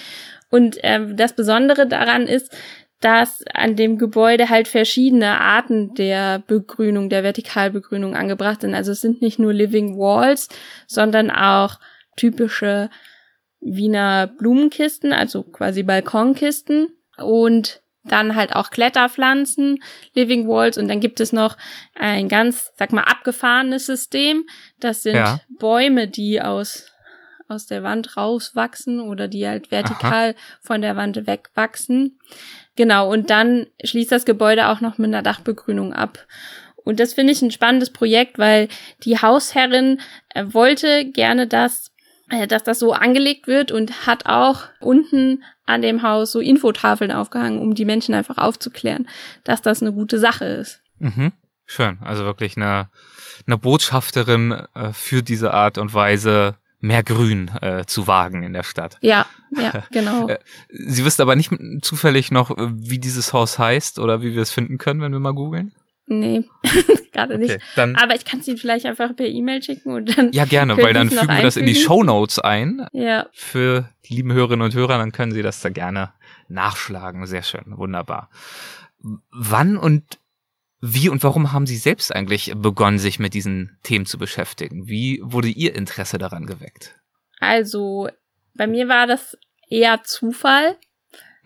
S2: Und äh, das Besondere daran ist, dass an dem Gebäude halt verschiedene Arten der Begrünung, der Vertikalbegrünung angebracht sind. Also es sind nicht nur Living Walls, sondern auch typische Wiener Blumenkisten, also quasi Balkonkisten und dann halt auch Kletterpflanzen, Living Walls und dann gibt es noch ein ganz, sag mal, abgefahrenes System. Das sind ja. Bäume, die aus aus der Wand rauswachsen oder die halt vertikal Aha. von der Wand wegwachsen. Genau, und dann schließt das Gebäude auch noch mit einer Dachbegrünung ab. Und das finde ich ein spannendes Projekt, weil die Hausherrin äh, wollte gerne, dass, äh, dass das so angelegt wird und hat auch unten an dem Haus so Infotafeln aufgehangen, um die Menschen einfach aufzuklären, dass das eine gute Sache ist.
S1: Mhm. Schön. Also wirklich eine, eine Botschafterin äh, für diese Art und Weise, mehr Grün äh, zu wagen in der Stadt.
S2: Ja, ja, *laughs* genau. Äh,
S1: Sie wissen aber nicht zufällig noch, wie dieses Haus heißt oder wie wir es finden können, wenn wir mal googeln?
S2: Nee, *laughs* gerade okay, nicht. Dann, Aber ich kann es Ihnen vielleicht einfach per E-Mail schicken und dann.
S1: Ja, gerne, weil dann fügen wir das in die Show Notes ein.
S2: Ja.
S1: Für die lieben Hörerinnen und Hörer, dann können Sie das da gerne nachschlagen. Sehr schön, wunderbar. Wann und wie und warum haben Sie selbst eigentlich begonnen, sich mit diesen Themen zu beschäftigen? Wie wurde Ihr Interesse daran geweckt?
S2: Also, bei mir war das eher Zufall.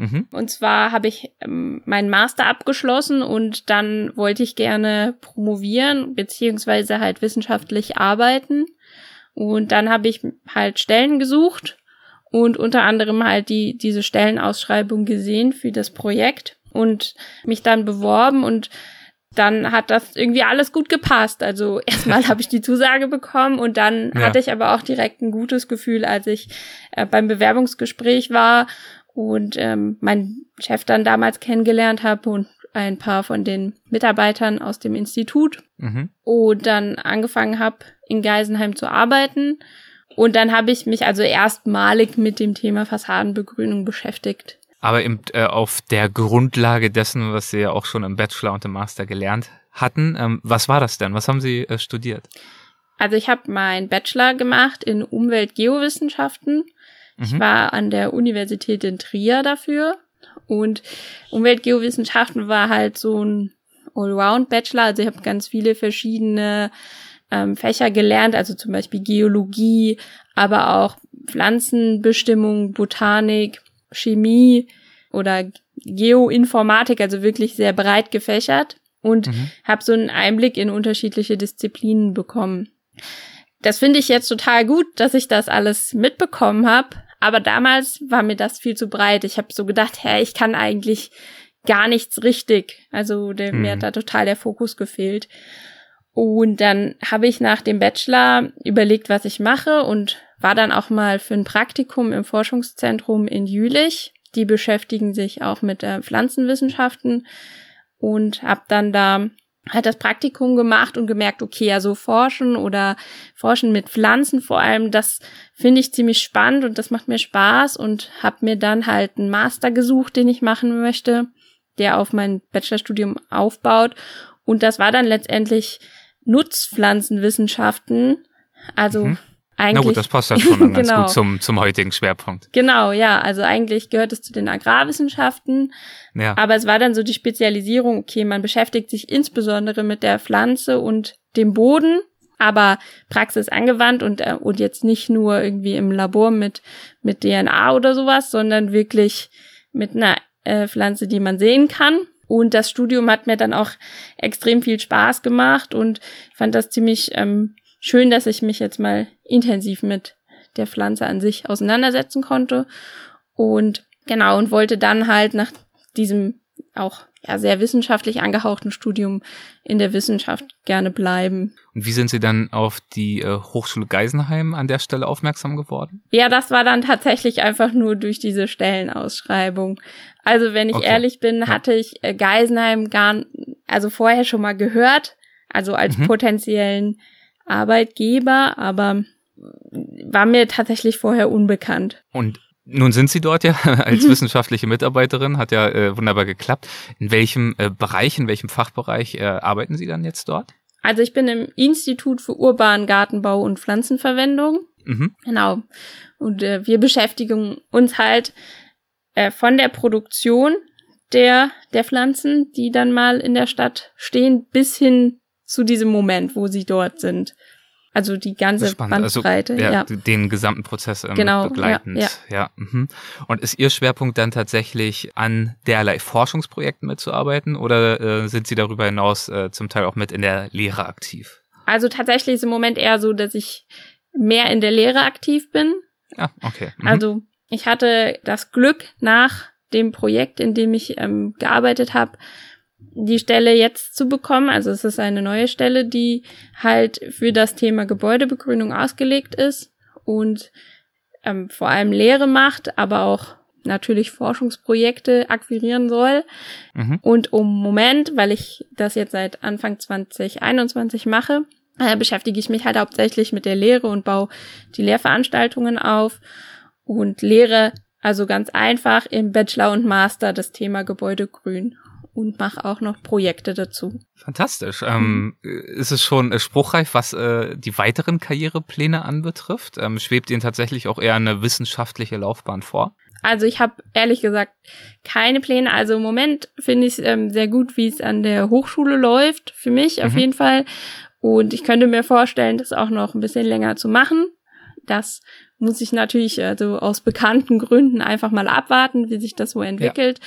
S2: Mhm. Und zwar habe ich ähm, meinen Master abgeschlossen und dann wollte ich gerne promovieren, beziehungsweise halt wissenschaftlich arbeiten. Und dann habe ich halt Stellen gesucht und unter anderem halt die, diese Stellenausschreibung gesehen für das Projekt und mich dann beworben und dann hat das irgendwie alles gut gepasst. Also *laughs* erstmal habe ich die Zusage bekommen und dann ja. hatte ich aber auch direkt ein gutes Gefühl, als ich äh, beim Bewerbungsgespräch war und ähm, mein Chef dann damals kennengelernt habe und ein paar von den Mitarbeitern aus dem Institut mhm. und dann angefangen habe, in Geisenheim zu arbeiten. Und dann habe ich mich also erstmalig mit dem Thema Fassadenbegrünung beschäftigt.
S1: Aber eben, äh, auf der Grundlage dessen, was Sie ja auch schon im Bachelor und im Master gelernt hatten, ähm, was war das denn? Was haben Sie äh, studiert?
S2: Also ich habe meinen Bachelor gemacht in Umweltgeowissenschaften ich mhm. war an der Universität in Trier dafür und Umweltgeowissenschaften war halt so ein Allround-Bachelor. Also ich habe ganz viele verschiedene ähm, Fächer gelernt, also zum Beispiel Geologie, aber auch Pflanzenbestimmung, Botanik, Chemie oder Geoinformatik, also wirklich sehr breit gefächert und mhm. habe so einen Einblick in unterschiedliche Disziplinen bekommen. Das finde ich jetzt total gut, dass ich das alles mitbekommen habe. Aber damals war mir das viel zu breit. Ich habe so gedacht, hä, ich kann eigentlich gar nichts richtig. Also der, hm. mir hat mhm. da total der Fokus gefehlt. Und dann habe ich nach dem Bachelor überlegt, was ich mache und war dann auch mal für ein Praktikum im Forschungszentrum in Jülich. Die beschäftigen sich auch mit äh, Pflanzenwissenschaften und habe dann da hat das Praktikum gemacht und gemerkt, okay, also forschen oder forschen mit Pflanzen vor allem, das finde ich ziemlich spannend und das macht mir Spaß und habe mir dann halt einen Master gesucht, den ich machen möchte, der auf mein Bachelorstudium aufbaut und das war dann letztendlich Nutzpflanzenwissenschaften, also mhm. Eigentlich,
S1: Na gut, das passt ja schon dann *laughs* ganz genau. gut zum, zum heutigen Schwerpunkt.
S2: Genau, ja. Also eigentlich gehört es zu den Agrarwissenschaften. Ja. Aber es war dann so die Spezialisierung, okay, man beschäftigt sich insbesondere mit der Pflanze und dem Boden, aber Praxis angewandt und, äh, und jetzt nicht nur irgendwie im Labor mit, mit DNA oder sowas, sondern wirklich mit einer äh, Pflanze, die man sehen kann. Und das Studium hat mir dann auch extrem viel Spaß gemacht und fand das ziemlich ähm, schön, dass ich mich jetzt mal intensiv mit der Pflanze an sich auseinandersetzen konnte. Und genau, und wollte dann halt nach diesem auch ja, sehr wissenschaftlich angehauchten Studium in der Wissenschaft gerne bleiben.
S1: Und wie sind Sie dann auf die äh, Hochschule Geisenheim an der Stelle aufmerksam geworden?
S2: Ja, das war dann tatsächlich einfach nur durch diese Stellenausschreibung. Also wenn ich okay. ehrlich bin, hatte ich äh, Geisenheim gar, also vorher schon mal gehört, also als mhm. potenziellen Arbeitgeber, aber war mir tatsächlich vorher unbekannt.
S1: Und nun sind Sie dort ja *laughs* als wissenschaftliche Mitarbeiterin, hat ja äh, wunderbar geklappt. In welchem äh, Bereich, in welchem Fachbereich äh, arbeiten Sie dann jetzt dort?
S2: Also ich bin im Institut für urbanen Gartenbau und Pflanzenverwendung. Mhm. Genau. Und äh, wir beschäftigen uns halt äh, von der Produktion der, der Pflanzen, die dann mal in der Stadt stehen, bis hin zu diesem Moment, wo sie dort sind. Also die ganze Spannend. Also, Bandbreite. Also, ja, ja,
S1: Den gesamten Prozess ähm, genau, begleitend. Ja, ja. ja mhm. Und ist Ihr Schwerpunkt dann tatsächlich an derlei Forschungsprojekten mitzuarbeiten oder äh, sind Sie darüber hinaus äh, zum Teil auch mit in der Lehre aktiv?
S2: Also tatsächlich ist im Moment eher so, dass ich mehr in der Lehre aktiv bin.
S1: Ja, okay. Mhm.
S2: Also ich hatte das Glück nach dem Projekt, in dem ich ähm, gearbeitet habe, die Stelle jetzt zu bekommen. Also es ist eine neue Stelle, die halt für das Thema Gebäudebegrünung ausgelegt ist und ähm, vor allem Lehre macht, aber auch natürlich Forschungsprojekte akquirieren soll. Mhm. Und um Moment, weil ich das jetzt seit Anfang 2021 mache, äh, beschäftige ich mich halt hauptsächlich mit der Lehre und baue die Lehrveranstaltungen auf und lehre also ganz einfach im Bachelor und Master das Thema Gebäudegrün und mache auch noch Projekte dazu.
S1: Fantastisch. Ähm, ist es schon äh, spruchreif, was äh, die weiteren Karrierepläne anbetrifft? Ähm, schwebt Ihnen tatsächlich auch eher eine wissenschaftliche Laufbahn vor?
S2: Also ich habe ehrlich gesagt keine Pläne. Also im Moment finde ich es ähm, sehr gut, wie es an der Hochschule läuft. Für mich mhm. auf jeden Fall. Und ich könnte mir vorstellen, das auch noch ein bisschen länger zu machen. Das muss ich natürlich also aus bekannten Gründen einfach mal abwarten, wie sich das so entwickelt. Ja.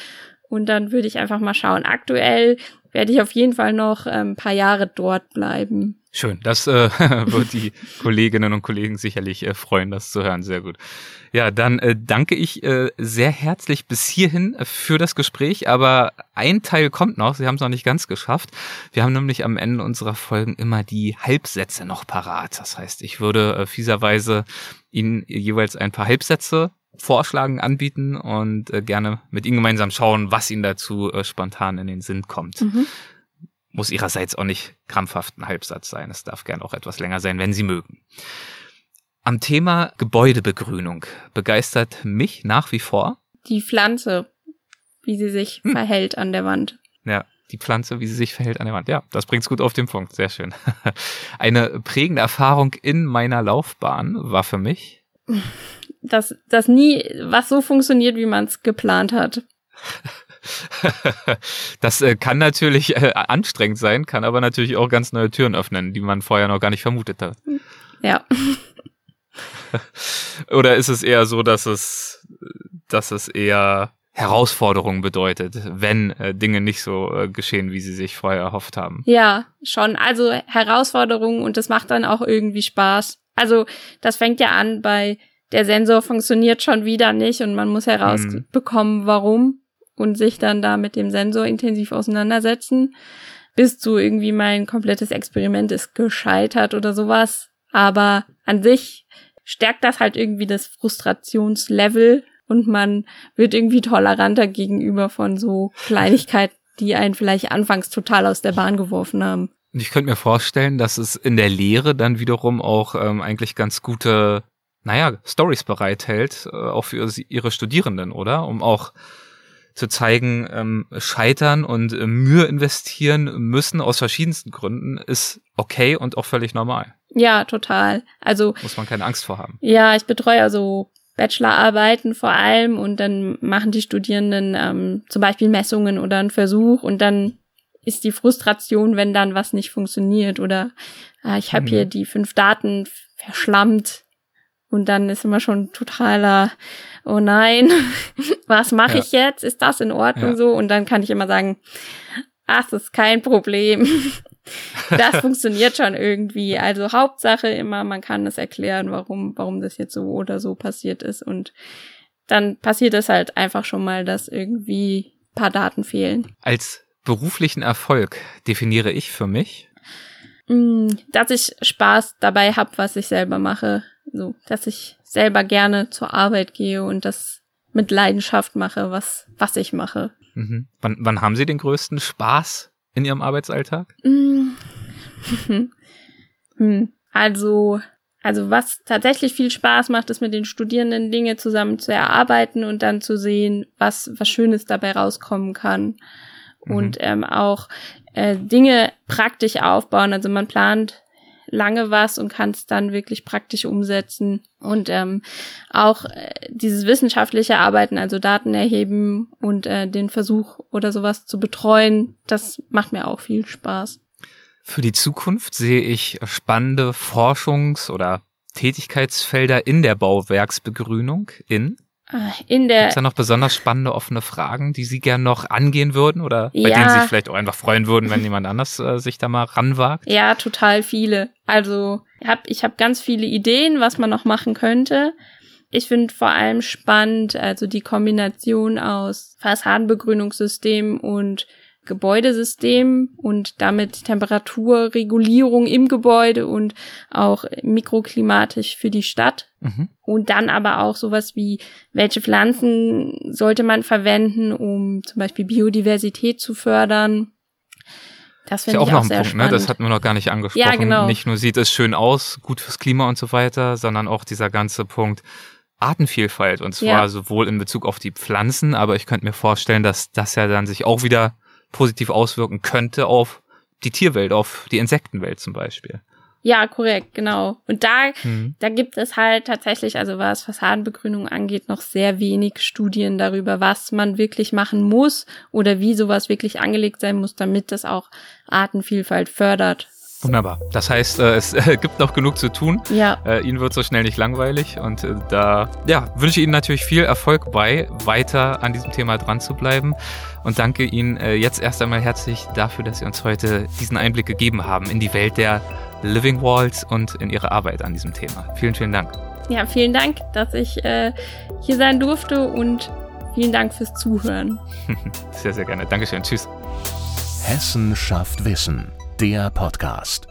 S2: Und dann würde ich einfach mal schauen. Aktuell werde ich auf jeden Fall noch ein ähm, paar Jahre dort bleiben.
S1: Schön, das äh, *laughs* wird die Kolleginnen und Kollegen sicherlich äh, freuen, das zu hören. Sehr gut. Ja, dann äh, danke ich äh, sehr herzlich bis hierhin für das Gespräch, aber ein Teil kommt noch, Sie haben es noch nicht ganz geschafft. Wir haben nämlich am Ende unserer Folgen immer die Halbsätze noch parat. Das heißt, ich würde äh, fieserweise Ihnen jeweils ein paar Halbsätze vorschlagen, anbieten und äh, gerne mit Ihnen gemeinsam schauen, was Ihnen dazu äh, spontan in den Sinn kommt. Mhm. Muss Ihrerseits auch nicht krampfhaft ein Halbsatz sein. Es darf gern auch etwas länger sein, wenn Sie mögen. Am Thema Gebäudebegrünung begeistert mich nach wie vor
S2: die Pflanze, wie sie sich hm. verhält an der Wand.
S1: Ja, die Pflanze, wie sie sich verhält an der Wand. Ja, das bringt's gut auf den Punkt. Sehr schön. *laughs* Eine prägende Erfahrung in meiner Laufbahn war für mich
S2: dass das nie was so funktioniert, wie man es geplant hat. *laughs*
S1: das äh, kann natürlich äh, anstrengend sein, kann aber natürlich auch ganz neue Türen öffnen, die man vorher noch gar nicht vermutet hat.
S2: Ja. *laughs*
S1: Oder ist es eher so, dass es, dass es eher Herausforderungen bedeutet, wenn äh, Dinge nicht so äh, geschehen, wie sie sich vorher erhofft haben?
S2: Ja, schon. Also Herausforderungen und das macht dann auch irgendwie Spaß. Also das fängt ja an bei der Sensor funktioniert schon wieder nicht und man muss herausbekommen, mhm. warum und sich dann da mit dem Sensor intensiv auseinandersetzen, bis zu irgendwie mein komplettes Experiment ist gescheitert oder sowas. Aber an sich stärkt das halt irgendwie das Frustrationslevel und man wird irgendwie toleranter gegenüber von so Kleinigkeiten, die einen vielleicht anfangs total aus der Bahn geworfen haben.
S1: Ich könnte mir vorstellen, dass es in der Lehre dann wiederum auch ähm, eigentlich ganz gute naja, Stories bereithält, äh, auch für ihre Studierenden, oder? Um auch zu zeigen, ähm, scheitern und äh, Mühe investieren müssen aus verschiedensten Gründen ist okay und auch völlig normal.
S2: Ja, total. Also
S1: muss man keine Angst vor haben.
S2: Ja, ich betreue also Bachelorarbeiten vor allem und dann machen die Studierenden ähm, zum Beispiel Messungen oder einen Versuch und dann ist die Frustration, wenn dann was nicht funktioniert oder äh, ich habe mhm. hier die fünf Daten verschlammt und dann ist immer schon totaler, oh nein, *laughs* was mache ja. ich jetzt? Ist das in Ordnung ja. so? Und dann kann ich immer sagen, ach, das ist kein Problem. *laughs* das funktioniert schon irgendwie. Also Hauptsache immer, man kann es erklären, warum, warum das jetzt so oder so passiert ist. Und dann passiert es halt einfach schon mal, dass irgendwie paar Daten fehlen.
S1: Als beruflichen Erfolg definiere ich für mich,
S2: mm, dass ich Spaß dabei habe, was ich selber mache. So, dass ich selber gerne zur Arbeit gehe und das mit Leidenschaft mache, was, was ich mache.
S1: Mhm. Wann, wann haben Sie den größten Spaß in Ihrem Arbeitsalltag? *laughs*
S2: hm. Also, also was tatsächlich viel Spaß macht, ist mit den Studierenden Dinge zusammen zu erarbeiten und dann zu sehen, was, was Schönes dabei rauskommen kann. Mhm. Und ähm, auch äh, Dinge praktisch aufbauen. Also man plant lange was und kann es dann wirklich praktisch umsetzen. Und ähm, auch äh, dieses wissenschaftliche Arbeiten, also Daten erheben und äh, den Versuch oder sowas zu betreuen, das macht mir auch viel Spaß.
S1: Für die Zukunft sehe ich spannende Forschungs- oder Tätigkeitsfelder in der Bauwerksbegrünung in
S2: in der.
S1: Gibt's da noch besonders spannende offene Fragen, die Sie gern noch angehen würden oder bei ja. denen Sie sich vielleicht auch einfach freuen würden, wenn jemand anders äh, sich da mal ranwagt?
S2: Ja, total viele. Also ich habe ich hab ganz viele Ideen, was man noch machen könnte. Ich finde vor allem spannend, also die Kombination aus Fassadenbegrünungssystem und Gebäudesystem und damit Temperaturregulierung im Gebäude und auch mikroklimatisch für die Stadt. Mhm. Und dann aber auch sowas wie, welche Pflanzen sollte man verwenden, um zum Beispiel Biodiversität zu fördern.
S1: Das finde ich auch, auch noch ein Punkt, spannend. ne? Das hatten wir noch gar nicht angesprochen. Ja, genau. Nicht nur sieht es schön aus, gut fürs Klima und so weiter, sondern auch dieser ganze Punkt, Artenvielfalt und zwar ja. sowohl in Bezug auf die Pflanzen, aber ich könnte mir vorstellen, dass das ja dann sich auch wieder positiv auswirken könnte auf die Tierwelt, auf die Insektenwelt zum Beispiel.
S2: Ja, korrekt, genau. Und da, mhm. da gibt es halt tatsächlich, also was Fassadenbegrünung angeht, noch sehr wenig Studien darüber, was man wirklich machen muss oder wie sowas wirklich angelegt sein muss, damit das auch Artenvielfalt fördert.
S1: Wunderbar. Das heißt, äh, es *laughs* äh, gibt noch genug zu tun.
S2: Ja.
S1: Äh, Ihnen wird so schnell nicht langweilig und da ja, wünsche ich Ihnen natürlich viel Erfolg bei, weiter an diesem Thema dran zu bleiben und danke Ihnen äh, jetzt erst einmal herzlich dafür, dass Sie uns heute diesen Einblick gegeben haben in die Welt der Living Walls und in Ihre Arbeit an diesem Thema. Vielen, vielen Dank.
S2: Ja, vielen Dank, dass ich äh, hier sein durfte und vielen Dank fürs Zuhören. *laughs*
S1: sehr, sehr gerne. Dankeschön. Tschüss.
S3: Hessen schafft Wissen, der Podcast.